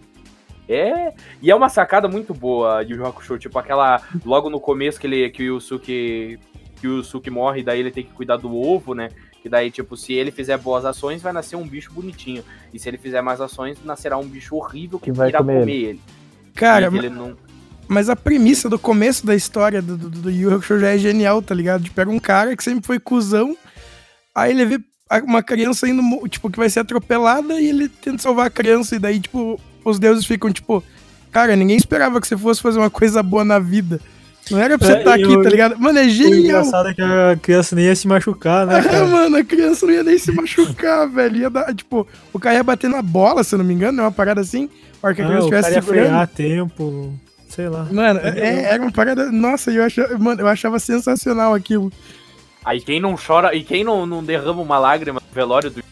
É, e é uma sacada muito boa de Yu Hakusho, tipo aquela logo no começo que ele que o Yusuke que o Yusuke morre, daí ele tem que cuidar do ovo, né? Que daí tipo, se ele fizer boas ações, vai nascer um bicho bonitinho. E se ele fizer mais ações, nascerá um bicho horrível que, Que vai irá comer comer, ele. ele. Cara, que ma- ele não mas a premissa do começo da história do, do, do Yu Hakusho já é genial, tá ligado? De pega um cara que sempre foi cuzão, aí ele vê uma criança indo, tipo, que vai ser atropelada e ele tenta salvar a criança, e daí, tipo, os deuses ficam, tipo, cara, ninguém esperava que você fosse fazer uma coisa boa na vida. Não era pra você É, estar e aqui, o- tá ligado? Mano, é O genial. engraçado é que a criança nem ia se machucar, né, É, cara? mano, a criança não ia nem se machucar, [LAUGHS] velho. Ia dar, tipo, o cara ia bater na bola, se eu não me engano, é uma parada assim. A hora que a Ah, criança o cara estivesse ia segurando. frear tempo, sei lá. Mano, é- era uma parada. Nossa, eu achava, mano, eu achava sensacional aquilo. Aí quem não chora e quem não, não derrama uma lágrima no velório do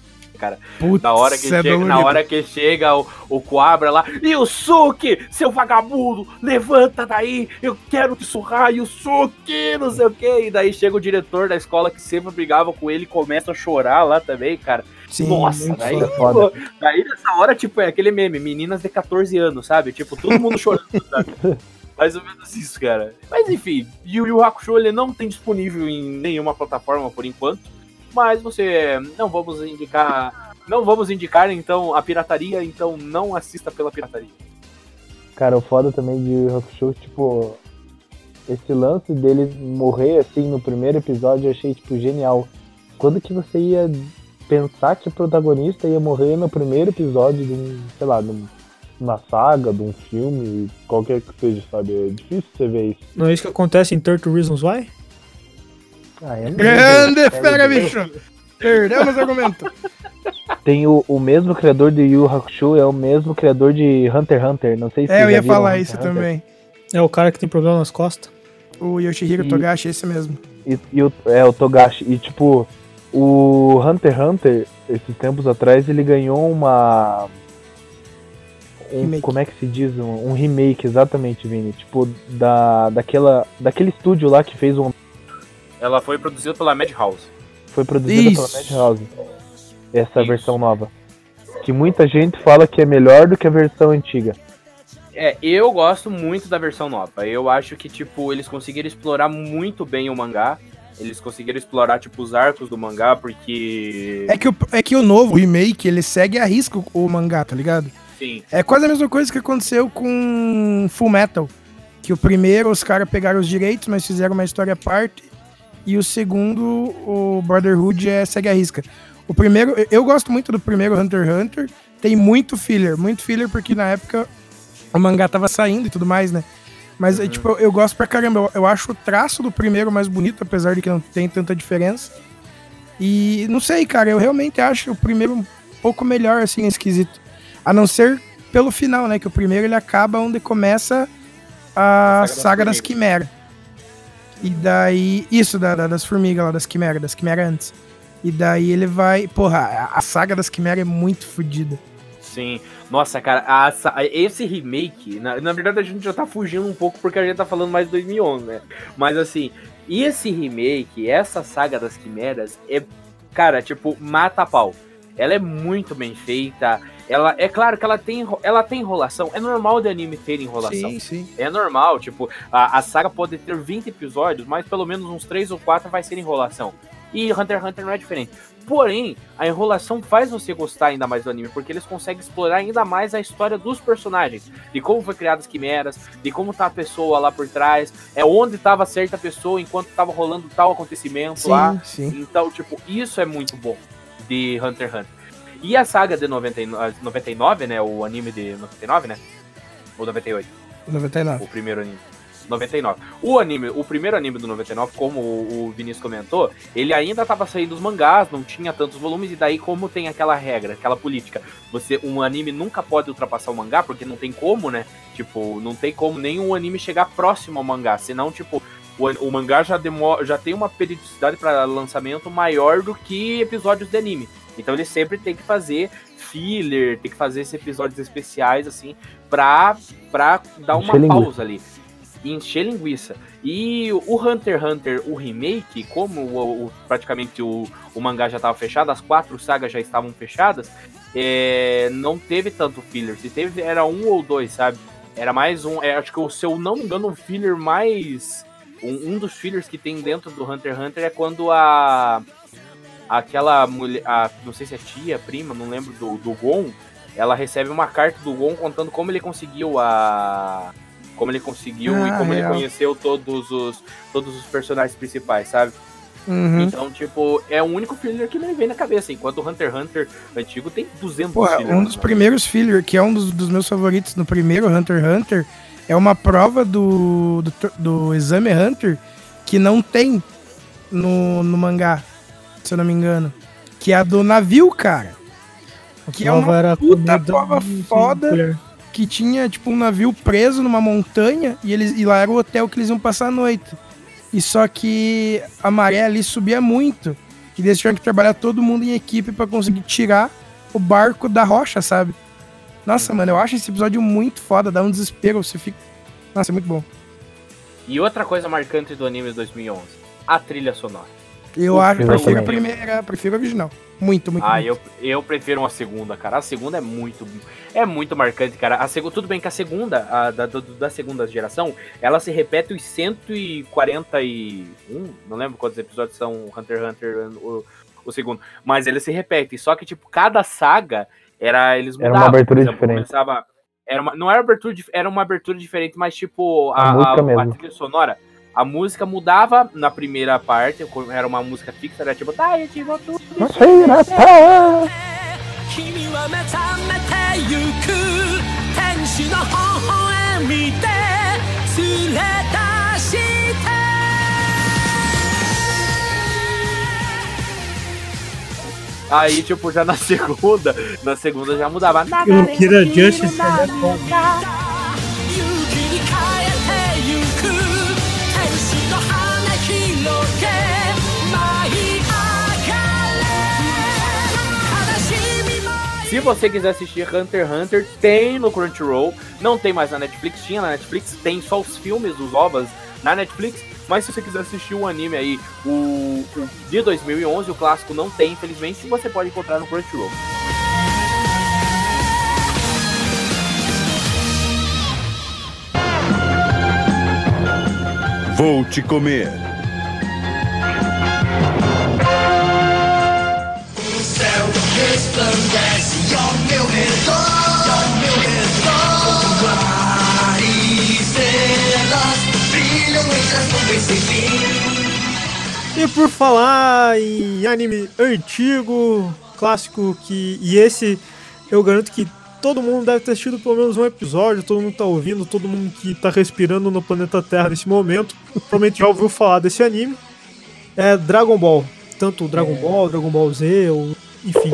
cara. Putz, na hora que é chega, na hora que chega o, o Coabra lá, Yusuke, seu vagabundo, levanta daí, eu quero te surrar, Yusuke, não sei o que. E daí chega o diretor da escola que sempre brigava com ele e começa a chorar lá também, cara. Sim, Nossa, daí, foda. daí nessa hora, tipo, é aquele meme, meninas de 14 anos, sabe? Tipo, todo mundo chorando, [LAUGHS] sabe? Mais ou menos isso, cara. Mas enfim, Yu Yu Hakusho ele não tem disponível em nenhuma plataforma por enquanto. Mas você não vamos indicar. Não vamos indicar então a pirataria, então não assista pela pirataria. Cara, o foda também de Hakusho, tipo, esse lance dele morrer assim no primeiro episódio eu achei, tipo, genial. Quando que você ia pensar que o protagonista ia morrer no primeiro episódio de um, sei lá, de um- uma saga, de um filme, qualquer que seja, sabe? É difícil você ver isso. Não é isso que acontece em 30 Reasons Why? Ah, é Grande é fera, bicho! Perdemos o argumento. [LAUGHS] Tem o, o mesmo criador de Yu Hakusho, é o mesmo criador de Hunter x Hunter, não sei se É, eu ia falar Hunter isso Hunter. também. É o cara que tem problema nas costas. O Yoshihiro E- Togashi, esse mesmo. E, e o, é, o Togashi. E tipo, o Hunter x Hunter, esses tempos atrás, ele ganhou uma. Um, como é que se diz? Um, um remake, exatamente, Vini. Tipo, da, daquela, daquele estúdio lá que fez um. Ela foi produzida pela Madhouse. Foi produzida Isso. pela Madhouse. Essa Isso. versão nova. Que muita gente fala que é melhor do que a versão antiga. É, eu gosto muito da versão nova. Eu acho que, tipo, eles conseguiram explorar muito bem o mangá. Eles conseguiram explorar, tipo, os arcos do mangá, porque. É que, o, é que o novo remake, ele segue a risco o mangá, tá ligado? Sim. É quase a mesma coisa que aconteceu com Full Metal. Que o primeiro os caras pegaram os direitos, mas fizeram uma história à parte. E o segundo, o Brotherhood, é segue a risca. O primeiro, eu- gosto muito do primeiro Hunter x Hunter. Tem muito filler, muito filler, porque na época o mangá tava saindo e tudo mais, né? Mas, é, tipo, eu, eu gosto pra caramba. Eu, eu acho o traço do primeiro mais bonito, apesar de que não tem tanta diferença. E não sei, cara, eu realmente acho o primeiro um pouco melhor, assim, nesse quesito. A não ser pelo final, né? Que o primeiro ele acaba onde começa a Saga das saga das quimeras. E daí. Isso, da, da- das formigas lá, das quimeras, das quimeras antes. E daí ele vai. Porra, a, a saga das quimeras é muito fodida. Sim. Nossa, cara, a esse remake, na, na verdade a gente já tá fugindo um pouco porque a gente tá falando mais de 2011, né? Mas assim, esse remake, essa saga das quimeras, é, cara, tipo, mata pau. Ela é muito bem feita. Ela, é claro que ela tem, ela tem enrolação. É normal de anime ter enrolação. sim. É normal, tipo, a, a saga pode ter 20 episódios, mas pelo menos uns 3 ou 4 vai ser enrolação. E Hunter x Hunter não é diferente. Porém, a enrolação faz você gostar ainda mais do anime, porque eles conseguem explorar ainda mais a história dos personagens, de como foi criadas as quimeras, de como tá a pessoa lá por trás, é onde tava certa pessoa enquanto tava rolando tal acontecimento lá. Sim, sim. Então, tipo, isso é muito bom de Hunter x Hunter. E a saga de 99, 99, né? O anime de 99, né? Ou 98? 99. O primeiro anime. 99. O anime, o primeiro anime do 99, como o Vinícius comentou, ele ainda tava saindo dos mangás, não tinha tantos volumes, e daí como tem aquela regra, aquela política, você, um anime nunca pode ultrapassar o mangá, porque não tem como, né? Tipo, não tem como nenhum anime chegar próximo ao mangá, senão, tipo, o, o mangá já, demora, já tem uma periodicidade para lançamento maior do que episódios de anime. Então ele sempre tem que fazer filler, tem que fazer esses episódios especiais, assim, pra, pra dar uma Encher linguiça. pausa ali. E encher linguiça. E o Hunter x Hunter, o remake, como o, o- praticamente o, o mangá já estava fechado, as quatro sagas já estavam fechadas, é, não teve tanto filler. Se teve, era um ou dois, sabe? Era mais um. é, acho que, o- se eu não me engano, o filler mais. Um, um dos fillers que tem dentro do Hunter x Hunter é quando a. Aquela mulher. A, não sei se é tia, prima, não lembro do, do Gon. Ela recebe uma carta do Gon contando como ele conseguiu a. Como ele conseguiu e Ah, como ele real. conheceu todos os, todos os personagens principais, sabe? Uhum. Então, tipo, é o único filler que me vem na cabeça. Enquanto o Hunter x Hunter antigo tem 200 Porra, fillers. um dos primeiros filler, que é um dos, dos meus favoritos no primeiro Hunter x Hunter, é uma prova do, do, do Exame Hunter que não tem no, no mangá, se eu não me engano. Que é a do navio, cara. Que é uma era puta prova foda que tinha, tipo, um navio preso numa montanha e, eles, e lá era o hotel que eles iam passar a noite. E só que a maré ali subia muito. E eles tinham que trabalhar todo mundo em equipe pra conseguir tirar o barco da rocha, sabe? Nossa, mano, eu acho esse episódio muito foda, dá um desespero, você fica. Nossa, é muito bom. E outra coisa marcante do anime de 2011, a trilha sonora. Eu acho, prefiro a primeira, prefiro a original. Muito, muito. Ah, muito. eu, eu prefiro uma segunda, cara. A segunda é muito é muito marcante, cara. A segunda, tudo bem que a segunda, a da, do- da segunda geração, ela se repete os 141, não lembro quantos episódios são Hunter x Hunter o, o segundo, mas ele se repete. Só que tipo cada saga era eles Era mudavam. uma abertura por exemplo, diferente. Começava, era uma, não era abertura, era uma abertura diferente, mas tipo A a, a- a trilha sonora a música mudava na primeira parte, era uma música fixa, era tipo, tá, eu te tudo. Aí, tipo, já na [LAUGHS] segunda, na segunda já mudava. Eu queria Justice. Se você quiser assistir Hunter x Hunter, tem no Crunchyroll. Não tem mais na Netflix, tinha na Netflix, tem só os filmes dos ovas na Netflix. Mas se você quiser assistir o anime aí, o, o de 2011, o clássico não tem, infelizmente, você pode encontrar no Crunchyroll. Vou te comer. O céu resplandece E por falar em anime antigo, clássico, que e esse eu garanto que todo mundo deve ter assistido pelo menos um episódio, todo mundo tá ouvindo, todo mundo que tá respirando no planeta Terra nesse momento, provavelmente já ouviu falar desse anime. É Dragon Ball. Tanto Dragon Ball, Dragon Ball Z, ou enfim.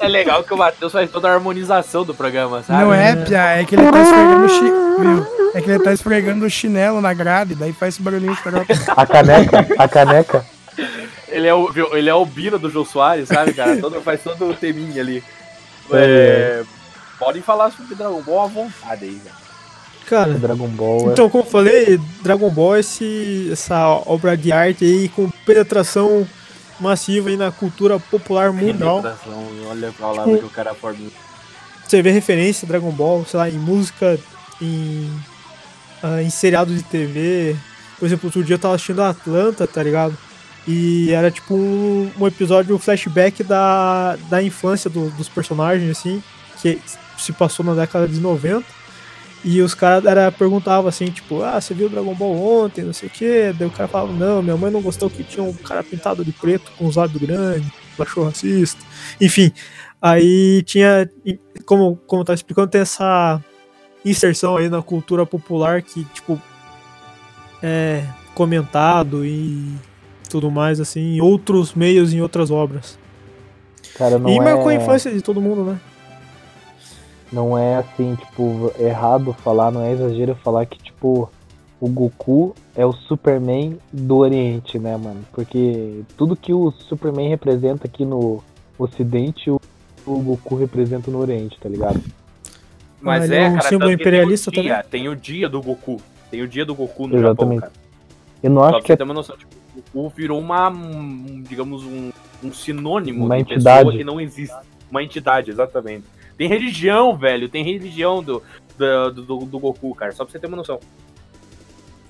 É legal que o Matheus faz toda a harmonização do programa, sabe? Não é, Pia, é que ele tá esfregando o chi... viu? É que ele tá esfregando o chinelo na grade, daí faz esse barulhinho estrofe. A caneca, a caneca. Ele é o, ele é o Bira do Jô Soares, sabe, cara? Todo, faz todo o teminha ali. É. É, podem falar sobre Dragon Ball à vontade aí, velho. Cara, Dragon Ball. é- Então, como eu falei, Dragon Ball é esse, essa obra de arte aí com penetração massiva aí na cultura popular mundial. Olha a palavra que o cara forma. Você vê referência a Dragon Ball, sei lá, em música, em, ah, em seriado de TV. Por exemplo, outro dia eu tava assistindo Atlanta, tá ligado? E era tipo um, um episódio flashback da, da infância do- dos personagens, assim, que se passou na década de 90. E os caras perguntavam assim, tipo, ah, você viu Dragon Ball ontem, não sei o quê. Daí o cara falava, não, minha mãe não gostou que tinha um cara pintado de preto com os lábios grandes, achou racista. Enfim, aí tinha, como, como tá explicando, tem essa inserção aí na cultura popular que, tipo, é comentado e tudo mais, assim, em outros meios, em outras obras. Cara, não e é... marcou a infância de todo mundo, né? Não é assim, tipo, errado falar, não é exagero falar que, tipo, o Goku é o Superman do Oriente, né, mano? Porque tudo que o Superman representa aqui no Ocidente, o, Goku representa no Oriente, tá ligado? Mas ele é, é um cara, símbolo que tem o imperialista dia, também? Tem o dia do Goku. Tem o dia do Goku no Exatamente. Japão, cara. Eu não Só acho que é ter uma noção, tipo, o Goku virou uma, um, digamos, um, um sinônimo Uma de entidade. pessoa que não existe. Uma entidade, exatamente. Tem religião, velho, tem religião do, do, do, do Goku, cara, só pra você ter uma noção.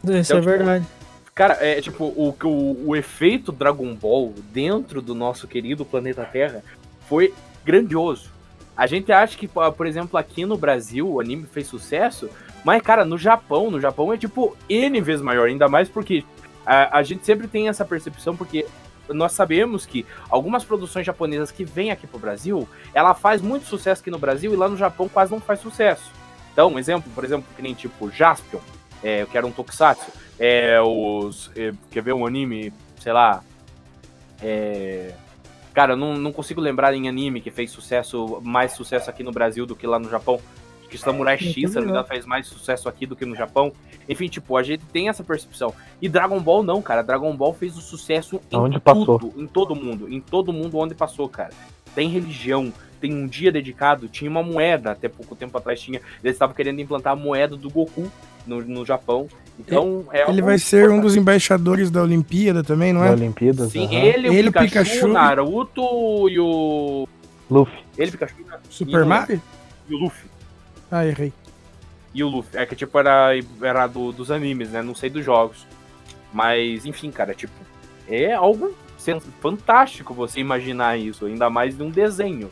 Isso Então, é tipo, verdade. Cara, é tipo, o, o, o efeito Dragon Ball dentro do nosso querido planeta Terra foi grandioso. A gente acha que, por por exemplo, aqui no Brasil o anime fez sucesso, mas, cara, no Japão, no Japão é tipo N vezes maior, ainda mais porque a, a gente sempre tem essa percepção, porque nós sabemos que algumas produções japonesas que vêm aqui pro Brasil, ela faz muito sucesso aqui no Brasil e lá no Japão quase não faz sucesso. Então, um exemplo, por exemplo, que nem tipo Jaspion, é, que era um tokusatsu, é, os, é, quer ver um anime, sei lá, é, cara, não, não consigo lembrar em anime que fez sucesso, mais sucesso aqui no Brasil do que lá no Japão. Que Samurai X, se não me engano, faz mais sucesso aqui do que no Japão. Enfim, tipo, a gente tem essa percepção. E Dragon Ball não, cara. Dragon Ball fez o sucesso em Onde passou. tudo, em todo mundo, em todo mundo onde passou, cara. Tem religião, tem um dia dedicado, tinha uma moeda, até pouco tempo atrás tinha. Eles estavam querendo implantar a moeda do Goku no, no Japão. Então, é Ele vai ser um importante. dos embaixadores da Olimpíada também, não Da é? Olimpíadas. Sim, aham. ele, o Ele, o Pikachu, Pikachu. o Naruto e o. Luffy. Ele, Pikachu. né? Super e o- Mario? E o Luffy. Ah, errei. E o Luffy. É que, tipo, era, era do- dos animes, né? Não sei dos jogos. Mas, enfim, cara, tipo, é algo fantástico você imaginar isso, ainda mais de um desenho.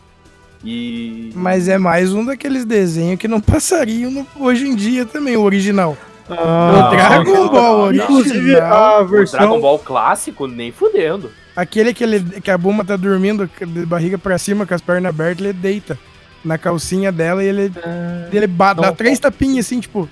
E. Mas é mais um daqueles desenhos que não passariam no- hoje em dia também, o original. Ah, o Dragon não, Ball não, não. Inclusive, original. a O versão. Dragon Ball clássico, nem fudendo. Aquele que, ele, que a Buma tá dormindo de barriga pra cima, com as pernas abertas, ele deita na calcinha dela e ele, ele ba- dá não, três tapinhas assim, tipo.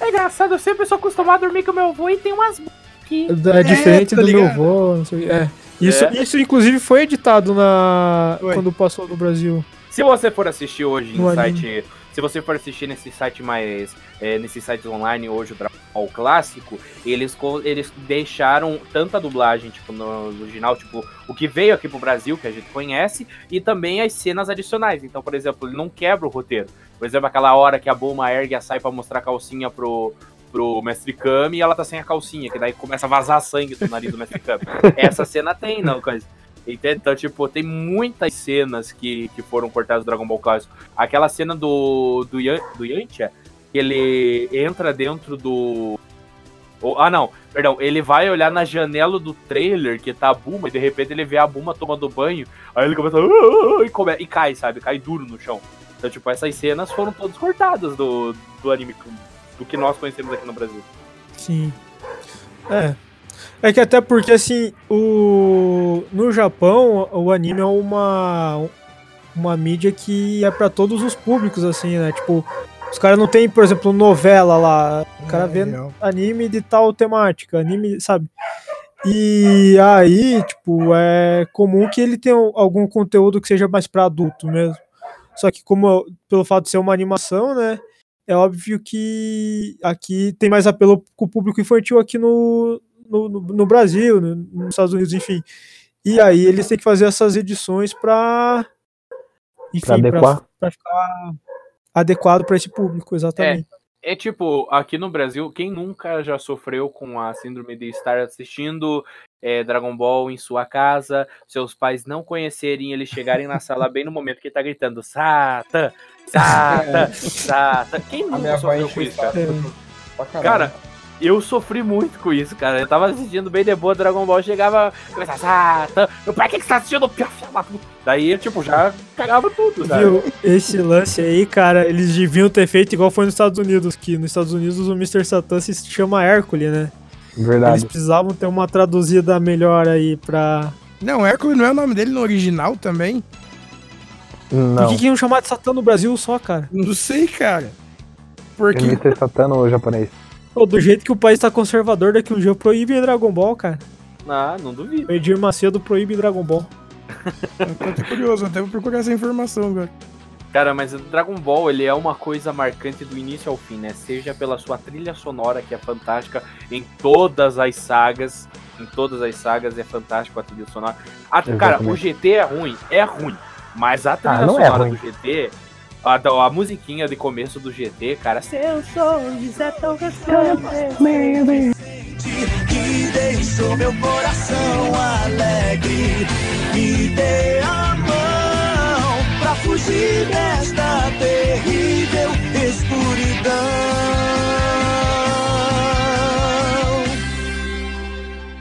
É engraçado, eu sempre sou acostumado a dormir com meu avô e tem umas. aqui. É diferente tá do meu avô, não sei. É. Isso, É. isso, inclusive, foi editado na Foi. quando passou no Brasil. Se você for assistir hoje No em anime. site. Se você for assistir nesse site mais. É, nesses sites online hoje, o Dragon Ball clássico, eles, eles deixaram tanta dublagem, tipo, no original, tipo, o que veio aqui pro Brasil, que a gente conhece, e também as cenas adicionais. Então, por exemplo, ele não quebra o roteiro. Por exemplo, aquela hora que a Bulma ergue a sai pra mostrar a calcinha pro, pro Mestre Kami e ela tá sem a calcinha, que daí começa a vazar sangue do nariz do Mestre Kami. [LAUGHS] Essa cena tem, não, coisa. Entende? Então, tipo, tem muitas cenas que, que foram cortadas do Dragon Ball Clássico. Aquela cena do, do, do Yantia, que ele entra dentro do. ou- ah, não, perdão. Ele vai olhar na janela do trailer que tá a Buma e de repente ele vê a Buma tomando banho. Aí ele começa. "Ah, ah, ah", E, come, e cai, sabe? Cai duro no chão. Então, tipo, essas cenas foram todas cortadas do, do anime, do que nós conhecemos aqui no Brasil. Sim. É. É que até porque, assim, o... no Japão, o anime é uma, uma mídia que é pra todos os públicos, assim, né? Tipo, os caras não tem, por exemplo, novela lá. O cara vê não. anime de tal temática, anime, sabe? E aí, tipo, é comum que ele tenha algum conteúdo que seja mais pra adulto mesmo. Só que como pelo fato de ser uma animação, né? É óbvio que aqui tem mais apelo com o público infantil aqui no, no, no- no Brasil, no- nos Estados Unidos, enfim. E aí eles têm que fazer essas edições pra. Enfim, Pra adequar. pra ficar adequado pra esse público, exatamente. É tipo, aqui no Brasil, quem nunca já sofreu com a síndrome de estar assistindo é, Dragon Ball em sua casa, seus pais não conhecerem, eles chegarem na sala bem no momento que ele tá gritando Sata, Sata, [LAUGHS] Sata. Quem nunca sofreu com isso, cara? caralho. Cara, eu sofri muito com isso, cara. Eu tava assistindo bem de boa Dragon Ball, chegava, começava, Sata, meu pai, o que que você tá assistindo? Pia, filha da puta." Daí, eu, tipo, já cagava tudo, sabe? Viu? Esse lance aí, cara, eles deviam ter feito igual foi nos Estados Unidos, que nos Estados Unidos o Mr. Satan se chama Hércules, né? Eles Verdade. precisavam ter uma traduzida melhor aí pra. Não, Hércules não é o nome dele no original também? Por Não. que, que iam chamar de Satã no Brasil só, cara? Não sei, cara. Porque. Mr. Satano ou japonês? Pô, do jeito que o país tá conservador, daqui um dia proíbe Dragon Ball, cara. Ah, não duvido. O Edir Macedo proíbe Dragon Ball. Eu tô até curioso, até vou procurar essa informação agora. Cara, mas o Dragon Ball, ele é uma coisa marcante do início ao fim, né? Seja pela sua trilha sonora, que é fantástica em todas as sagas. Em todas as sagas é fantástico a trilha sonora. A- cara, o. GT é ruim, é ruim. Mas a trilha Ah, é sonora ruim. do GT, a, a musiquinha de começo do GT, cara, seu sorriso é tão gostoso. que deixou meu coração alegre. Me dê a mão pra fugir desta terrível escuridão.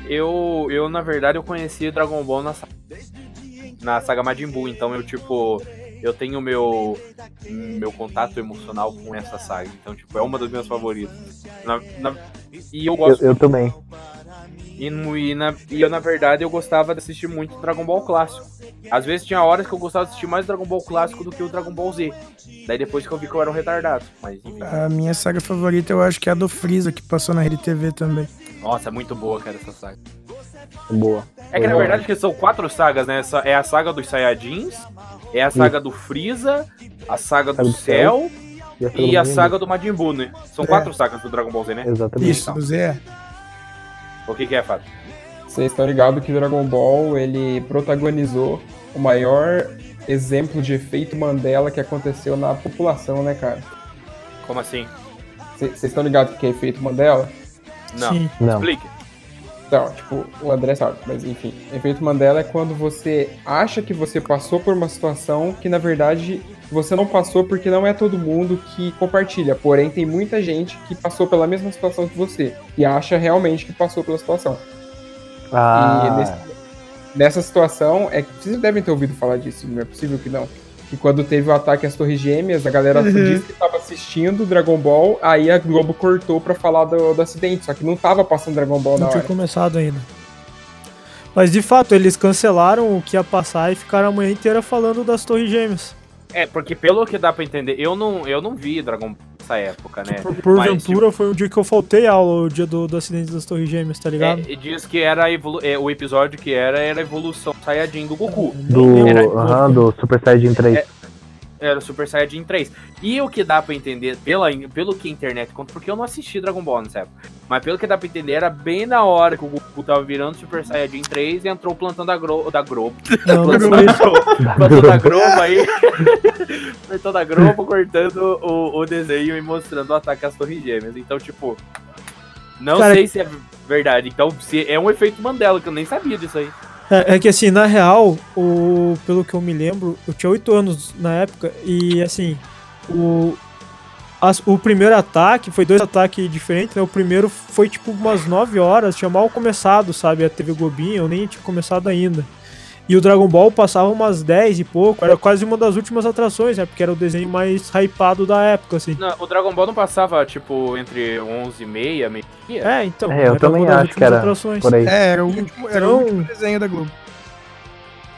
Eu, eu, na verdade, eu conheci Dragon Ball na, sa- na saga Majin Buu, então eu, tipo, eu tenho meu meu contato emocional com essa saga. Então, tipo, é uma das minhas favoritas. Na- na- e eu Eu, gosto. eu também. E, e, na, e eu, na verdade, eu gostava de assistir muito Dragon Ball clássico. Às vezes tinha horas que eu gostava de assistir mais Dragon Ball clássico do que o Dragon Ball Z. Daí depois que eu vi que eu era um retardado. Mas enfim. A minha saga favorita eu acho que é a do Freeza, que passou na Rede TV também. Nossa, é muito boa, cara, essa saga. Boa. É que na verdade que são quatro sagas, né? Essa- É a saga dos Saiyajins, é a saga do Freeza, a saga do do Céu E a e a Saga do Majin Buu, né? São É. quatro sagas do Dragon Ball Z, né? Exatamente. Isso, do. O que, que é, Fábio? Vocês estão ligados que Dragon Ball ele protagonizou o maior exemplo de efeito Mandela que aconteceu na população, né, cara? Como assim? Vocês estão ligados o que é efeito Mandela? Não. Sim. Não. Explique. Então, tipo, o André sabe, mas enfim. Efeito Mandela é quando você acha que você passou por uma situação que na verdade você não passou porque não é todo mundo que compartilha. Porém, tem muita gente que passou pela mesma situação que você e acha realmente que passou pela situação. Ah, E nesse- nessa situação, é que vocês devem ter ouvido falar disso, não é possível que não. Que quando teve o ataque às Torres Gêmeas, a galera disse que estava assistindo Dragon Ball, aí a Globo cortou pra falar do, do acidente, só que não tava passando Dragon Ball na Não tinha hora. começado ainda. Mas de fato, eles cancelaram o que ia passar e ficaram a manhã inteira falando das Torres Gêmeas. É, porque pelo que dá pra entender, eu não, eu não vi Dragon Ball nessa época, né? Por, porventura Mas, foi o dia que eu faltei aula, o dia do, do acidente das Torres Gêmeas, tá ligado? É, diz que era evolu é, o episódio que era, era a evolução Saiyajin do Goku. do, Era- do Super Saiyajin 3. É, Era o Super Saiyajin 3. E o que dá pra entender, pela, pelo que a internet conta, porque eu não assisti Dragon Ball nessa época, mas pelo que dá pra entender, era bem na hora que o Goku tava virando Super Saiyajin 3 e entrou o plantão da, Gro da Globo. [LAUGHS] Plantão da Globo, plantão da Globo aí. [LAUGHS] plantão da Globo cortando o, o desenho e mostrando o ataque às Torres Gêmeas. Então, tipo, não Cara, sei se é verdade. Então, se é um efeito Mandela, que eu nem sabia disso aí. É, é que assim, na real, o, pelo que eu me lembro, eu tinha 8 anos na época e assim, o, as- o primeiro ataque foi dois ataques diferentes, né? O primeiro foi tipo umas 9 horas, tinha mal começado, sabe? A TV Globinho, eu nem tinha começado ainda. E o Dragon Ball passava umas 10 e pouco, era quase uma das últimas atrações, né? Porque era o desenho mais hypado da época, assim. Não, o Dragon Ball não passava, tipo, entre 11 e meia, meio-dia? É, então. É, eu era também uma das acho que últimas era atrações. por aí. É, era o último, era o último desenho da Globo.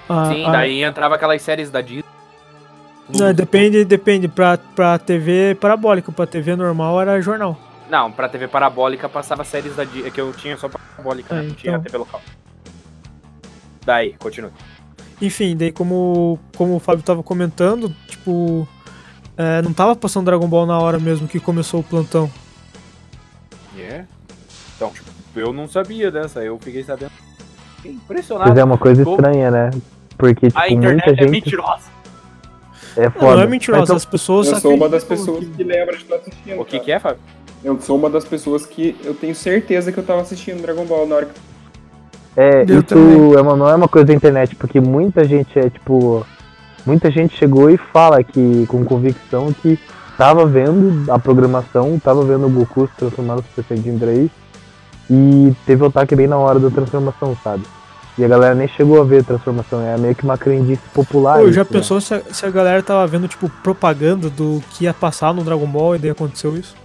Ah, Sim, ah, daí entrava aquelas séries da Disney. Não, depende, depende. Pra, pra TV parabólica, pra TV normal era jornal. Não, pra TV parabólica passava séries da Disney, que eu tinha só parabólica, né? É, não tinha então. TV local. Daí, continua. Enfim, daí como, como o Fábio tava comentando, tipo, é, não tava passando Dragon Ball na hora mesmo que começou o plantão. É? Então, tipo, eu não sabia dessa, eu fiquei sabendo. Fiquei impressionado. Mas é uma coisa Como estranha, né? Porque, tipo, A internet muita é gente. mentirosa. É Não, foda. não é mentirosa, eu- as pessoas Eu sou uma das pessoas que- que lembra de estar assistindo. O que cara. que é, Fábio? Eu sou uma das pessoas que eu tenho certeza que eu tava assistindo Dragon Ball na hora que. É, Eu isso também. é uma, não é uma coisa da internet, porque muita gente é tipo. Muita gente chegou e fala que, com convicção, que tava vendo a programação, tava vendo o Goku se transformar no Super Saiyajin 3 e teve o ataque bem na hora da transformação, sabe? E a galera nem chegou a ver a transformação, é meio que uma crendice popular. Pô, já isso, né? pensou se a, se a galera tava vendo, tipo, propaganda do que ia passar no Dragon Ball e daí aconteceu isso?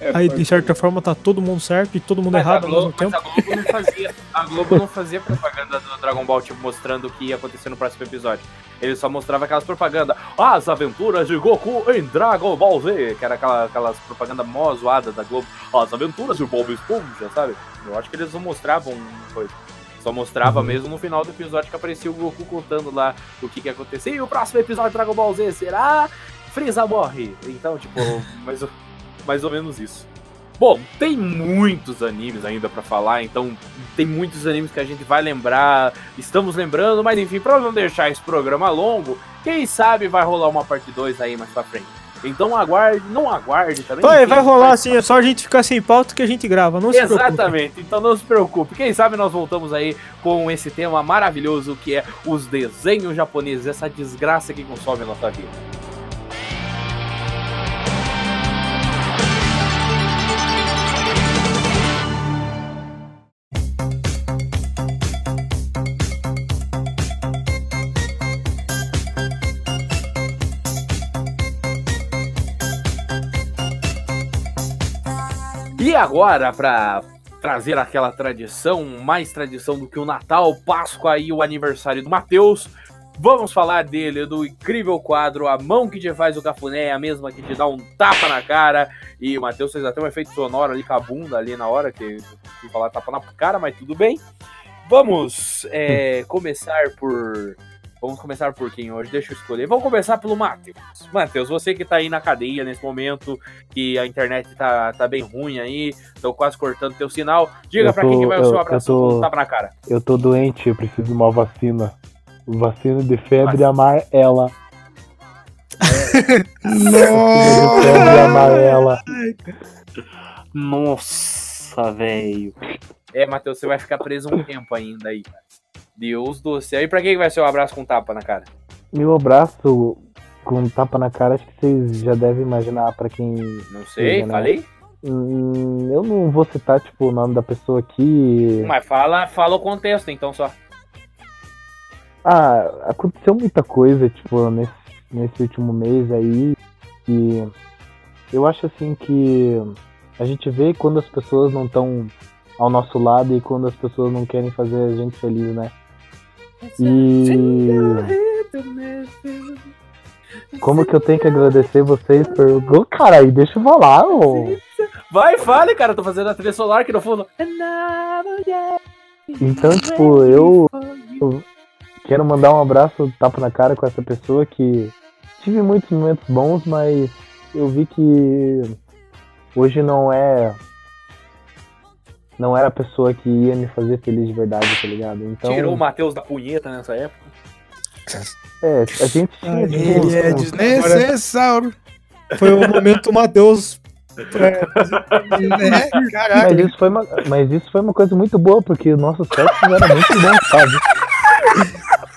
É, Aí, de certa forma, tá todo mundo certo e todo mundo Mas errado ao mesmo Globo, mas tempo. a Globo não fazia. A Globo não fazia propaganda do Dragon Ball, tipo, mostrando o que ia acontecer no próximo episódio. Ele só mostrava aquelas propagandas. As aventuras de Goku em Dragon Ball Z. Que era aquela, aquelas propagandas mó zoadas da Globo. As aventuras de Bob Esponja, sabe? Eu acho que eles não mostravam coisa. Só mostrava mesmo no final do episódio que aparecia o Goku contando lá o que, que ia acontecer. E o próximo episódio de Dragon Ball Z será. Freeza morre. Então, tipo, mais, ou- mais ou menos isso. Bom, tem muitos animes ainda pra falar, então tem muitos animes que a gente vai lembrar, estamos lembrando, mas enfim, pra não deixar esse programa longo, quem sabe vai rolar uma parte 2 aí mais pra frente. Então aguarde, não aguarde também. Vai, vai rolar assim, é só a gente ficar sem pauta que a gente grava, não se preocupe. Exatamente, então não se preocupe. Quem sabe nós voltamos aí com esse tema maravilhoso que é os desenhos japoneses, essa desgraça que consome a nossa vida. Agora, pra trazer aquela tradição, mais tradição do que o Natal, Páscoa e o aniversário do Matheus, vamos falar dele, do incrível quadro A Mão que te faz o cafuné, a mesma que te dá um tapa na cara. E o Matheus fez até um efeito sonoro ali com a bunda ali na hora, que eu fui falar tapa na cara, mas tudo bem. Vamos é, [LAUGHS] começar por. Vamos começar por quem hoje? Deixa eu escolher. Vamos começar pelo Matheus. Matheus, você que tá aí na cadeia nesse momento, que a internet tá, tá bem ruim aí, tô quase cortando teu sinal. Diga pra quem que vai o eu- seu eu abraço tô- tapa na cara. Eu tô doente, eu preciso de uma vacina. Vacina de febre amarela. Nossa! Febre amarela. Nossa, velho. É, Matheus, você vai ficar preso um tempo ainda aí, cara. Deus do céu. E pra quem que vai ser o abraço com tapa na cara? Meu abraço com um tapa na cara, acho que vocês já devem imaginar pra quem. Não sei, seja, né? falei? Hum, eu não vou citar, tipo, o nome da pessoa aqui. Mas fala, fala o contexto, então só. Ah, aconteceu muita coisa, tipo, nesse, nesse último mês aí. E eu acho assim que a gente vê quando as pessoas não estão ao nosso lado e quando as pessoas não querem fazer a gente feliz, né? E como que eu tenho que agradecer vocês por. Ô, cara, aí deixa eu falar, ô. Vai, fale, cara. Eu tô fazendo a trilha solar aqui no fundo. Então, tipo, eu, eu quero mandar um abraço, tapa na cara com essa pessoa que tive muitos momentos bons, mas eu vi que hoje não é. Não era a pessoa que ia me fazer feliz de verdade, tá ligado? Então. Tirou o Matheus da punheta nessa época. É, a gente tinha. Ele é desnecessário. Foi o momento Matheus. É, caraca. Mas isso, foi uma, mas isso foi uma coisa muito boa, porque o nosso sexo era muito bom, sabe?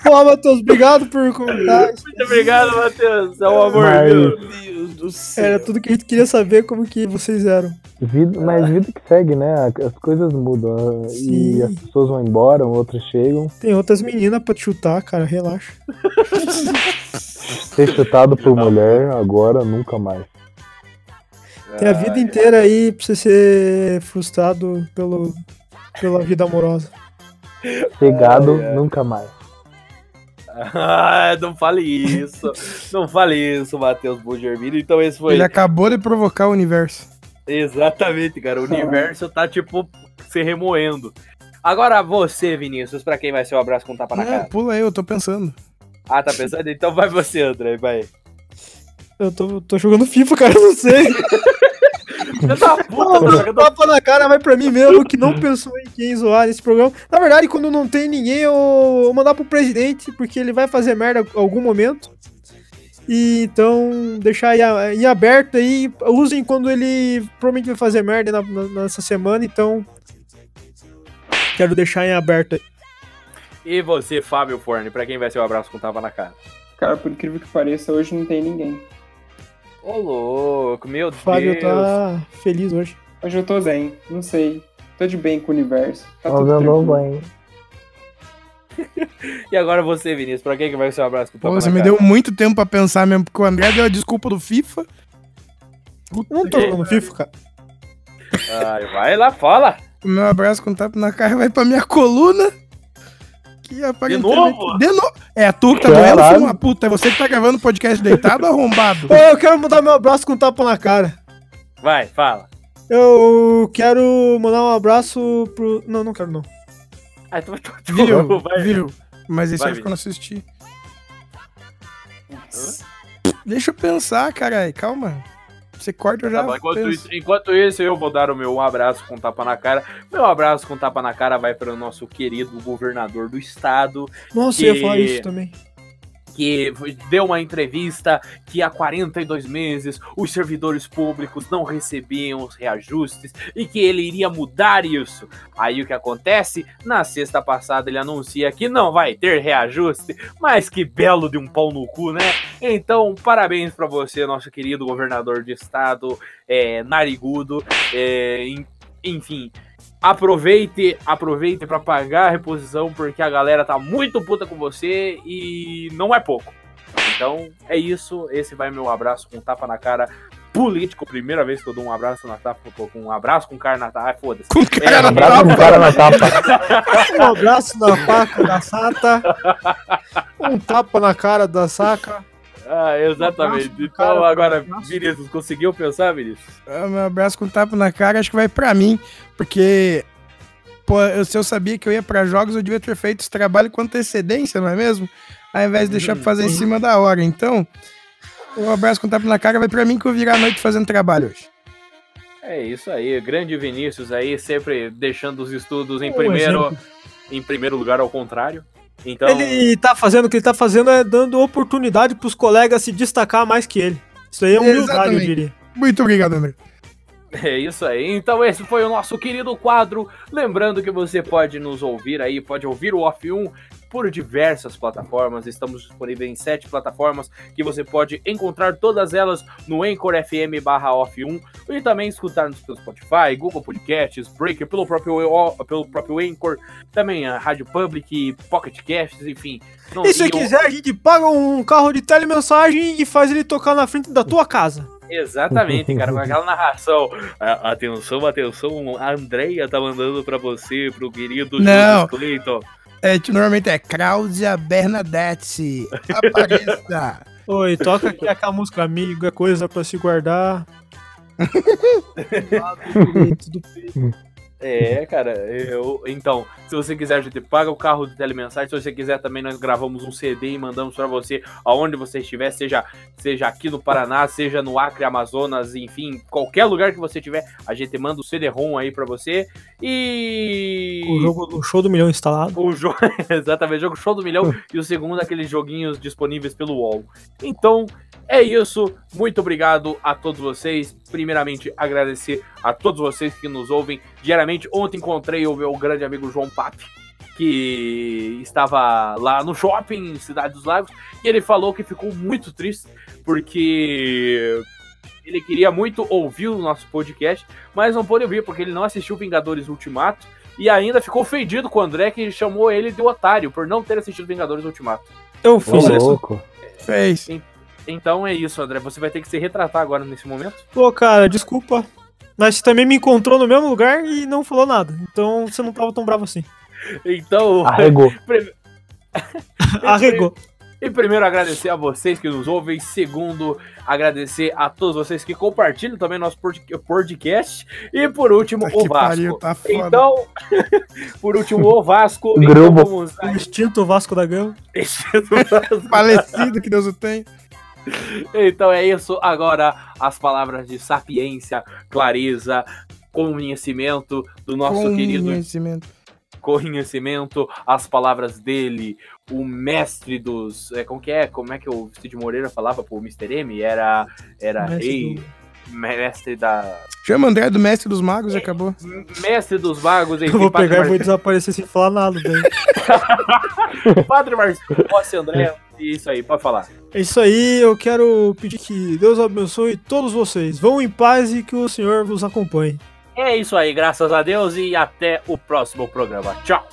Pô, Matheus, obrigado por comentar. Muito obrigado, Matheus. É um amor, Mas- meu. Deus do céu. Era tudo que a gente queria saber como que vocês eram. Vida, mas vida que segue, né? As coisas mudam. Sim. E as pessoas vão embora, outras chegam. Tem outras meninas pra te chutar, cara, relaxa. [LAUGHS] Ser chutado por mulher, agora nunca mais. Tem a vida inteira aí pra você ser frustrado pelo, pela vida amorosa. Pegado, ai. nunca mais. Ah, não fale isso. [LAUGHS] Não fale isso, Matheus Bugermino. Então esse foi. Ele acabou de provocar o universo. Exatamente, cara. O universo tá, tipo, se remoendo. Agora você, Vinícius, pra quem vai ser o abraço com tapa na Não, cara? pula aí, eu tô pensando. Ah, tá pensando? Então vai você, André, vai. Eu tô, tô jogando FIFA, cara, eu não sei. [LAUGHS] Filha da puta, tá tapa na cara vai pra mim mesmo, que não pensou em quem zoar nesse programa. Na verdade, quando não tem ninguém, eu vou mandar pro presidente, porque ele vai fazer merda em algum momento. E então, deixar em, aberto aí. Usem quando ele provavelmente vai fazer merda na- na- nessa semana, então. Quero deixar em aberto aí. E você, Fábio Forne, pra quem vai ser o abraço com tapa na cara? Cara, por incrível que pareça, hoje não tem ninguém. Ô, louco, meu O Fábio Deus. tá feliz hoje. Hoje eu tô zen, não sei. Tô de bem com o universo. Tá tudo tranquilo. hein? [LAUGHS] E agora você, Vinícius, pra quem que vai ser o abraço com tapa Pô, você me cara? deu muito tempo pra pensar mesmo, porque o André deu a desculpa do FIFA. Eu não tô jogando FIFA, cara. Ai, vai lá, fala. O meu abraço com tapa na cara vai pra minha coluna. Que aparentemente... novo? De novo? É, tu que tá doendo, filho uma puta. É você que tá gravando o podcast deitado, arrombado? Ô, eu quero mandar meu abraço com tapa na cara. Vai, fala. Eu quero mandar um abraço pro. Não, não quero não. Ai, tu vai Viu? vai. Viu? Mas esse Vai, aí ficou não assisti. Deixa eu pensar, caralho. Calma. Você corta eu já. Tá enquanto, penso. enquanto isso, eu vou dar o meu abraço com tapa na cara. Meu abraço com tapa na cara vai para o nosso querido governador do estado, Nossa, eu Que- ia falar isso também. Que deu uma entrevista que há 42 meses os servidores públicos não recebiam os reajustes e que ele iria mudar isso. Aí o que acontece? Na sexta passada ele anuncia que não vai ter reajuste, mas que belo de um pau no cu, né? Então, parabéns pra você, nosso querido governador de estado, é, narigudo, é, en- enfim. Aproveite, aproveite para pagar a reposição, porque a galera tá muito puta com você e não é pouco. Então, é isso. Esse vai meu abraço com tapa na cara político. Primeira vez que eu dou um abraço na tapa, com um abraço com cara na tapa. Ai, foda-se. Com cara na Abraço no cara na tapa. [LAUGHS] Um abraço na paca da Sata. Um tapa na cara da saca. Ah, exatamente. Um Então, cara, agora, um. Vinícius, conseguiu pensar, Vinícius? Meu abraço com tapa na cara, acho que vai pra mim, porque pô, eu, se eu sabia que eu ia pra jogos, eu devia ter feito esse trabalho com antecedência, não é mesmo? Ao invés de deixar pra fazer em cima da hora. Então, o abraço com tapa na cara vai pra mim que eu virar a noite fazendo trabalho hoje. É isso aí, grande Vinícius aí, sempre deixando os estudos em Um primeiro, exemplo. em primeiro lugar ao contrário. Então, Ele tá fazendo o que ele tá fazendo é dando oportunidade pros colegas se destacar mais que ele. Isso aí é humildade, eu Exatamente. diria. Muito obrigado, André. É isso aí. Então esse foi o nosso querido quadro. Lembrando que você pode nos ouvir aí, pode ouvir o Off 1 por diversas plataformas. Estamos disponíveis em sete plataformas que você pode encontrar todas elas no Anchor FM barra Off 1 e também escutar-nos pelo Spotify, Google Podcasts, Breaker, pelo próprio, pelo próprio Anchor, também a Rádio Public, Pocket Casts, enfim. Não- E se e quiser, a gente paga um carro de telemensagem e faz ele tocar na frente da tua casa. Exatamente, cara, com aquela narração. A- atenção, atenção, a Andrea tá mandando pra você, pro querido Não. Clayton. É, tipo, normalmente é Cláudia Bernadette. [LAUGHS] Apareça. Oi, toca aqui aquela música amigo, é coisa pra se guardar. [LAUGHS] Tudo bem. É, cara, eu. Então, se você quiser, a gente paga o carro do Telemensagem. Se você quiser também, nós gravamos um CD e mandamos pra você aonde você estiver, seja, seja aqui no Paraná, seja no Acre, Amazonas, enfim, qualquer lugar que você tiver, a gente manda o CD-ROM aí pra você. E. O jogo o show do milhão instalado. O jogo, [LAUGHS] exatamente, o jogo Show do Milhão e o segundo aqueles joguinhos disponíveis pelo UOL. Então, é isso. Muito obrigado a todos vocês. Primeiramente, agradecer a todos vocês que nos ouvem diariamente. Ontem encontrei o meu grande amigo João Pape, que estava lá no shopping em Cidade dos Lagos, e ele falou que ficou muito triste porque ele queria muito ouvir o nosso podcast, mas não pôde ouvir porque ele não assistiu Vingadores Ultimato e ainda ficou ofendido com o André que chamou ele de otário por não ter assistido Vingadores Ultimato. Eu fiz isso. louco. Fez. Então é isso, André. Você vai ter que se retratar agora nesse momento. Pô, cara, desculpa. Mas você também me encontrou no mesmo lugar e não falou nada. Então você não tava tão bravo assim. Então. [LAUGHS] Arregou. Prime- [LAUGHS] Arregou. E primeiro agradecer a vocês que nos ouvem. Segundo, agradecer a todos vocês que compartilham também nosso pod- podcast. E por último, Puta o Vasco. pariu, tá foda. então, [LAUGHS] por último, o Vasco. Grupo. Então vamos O extinto Vasco da Gama. Falecido, que Deus o tem. Então é isso. Agora, as palavras de sapiência, clareza, conhecimento do nosso querido Conhecimento. conhecimento, as palavras dele, o mestre dos. É, como que é? Como é que o Cid Moreira falava pro Mr. M? Era. Era Mestre rei. Mestre da. Chama André do Mestre dos Magos e acabou. Mestre dos magos, enfim, Eu vou pegar e vou Mar- desaparecer sem falar nada. [LAUGHS] Padre Marcelo, Rossi André, isso aí, pode falar. É isso aí, eu quero pedir que Deus abençoe todos vocês. Vão em paz e que o Senhor vos acompanhe. É isso aí, graças a Deus e até o próximo programa. Tchau!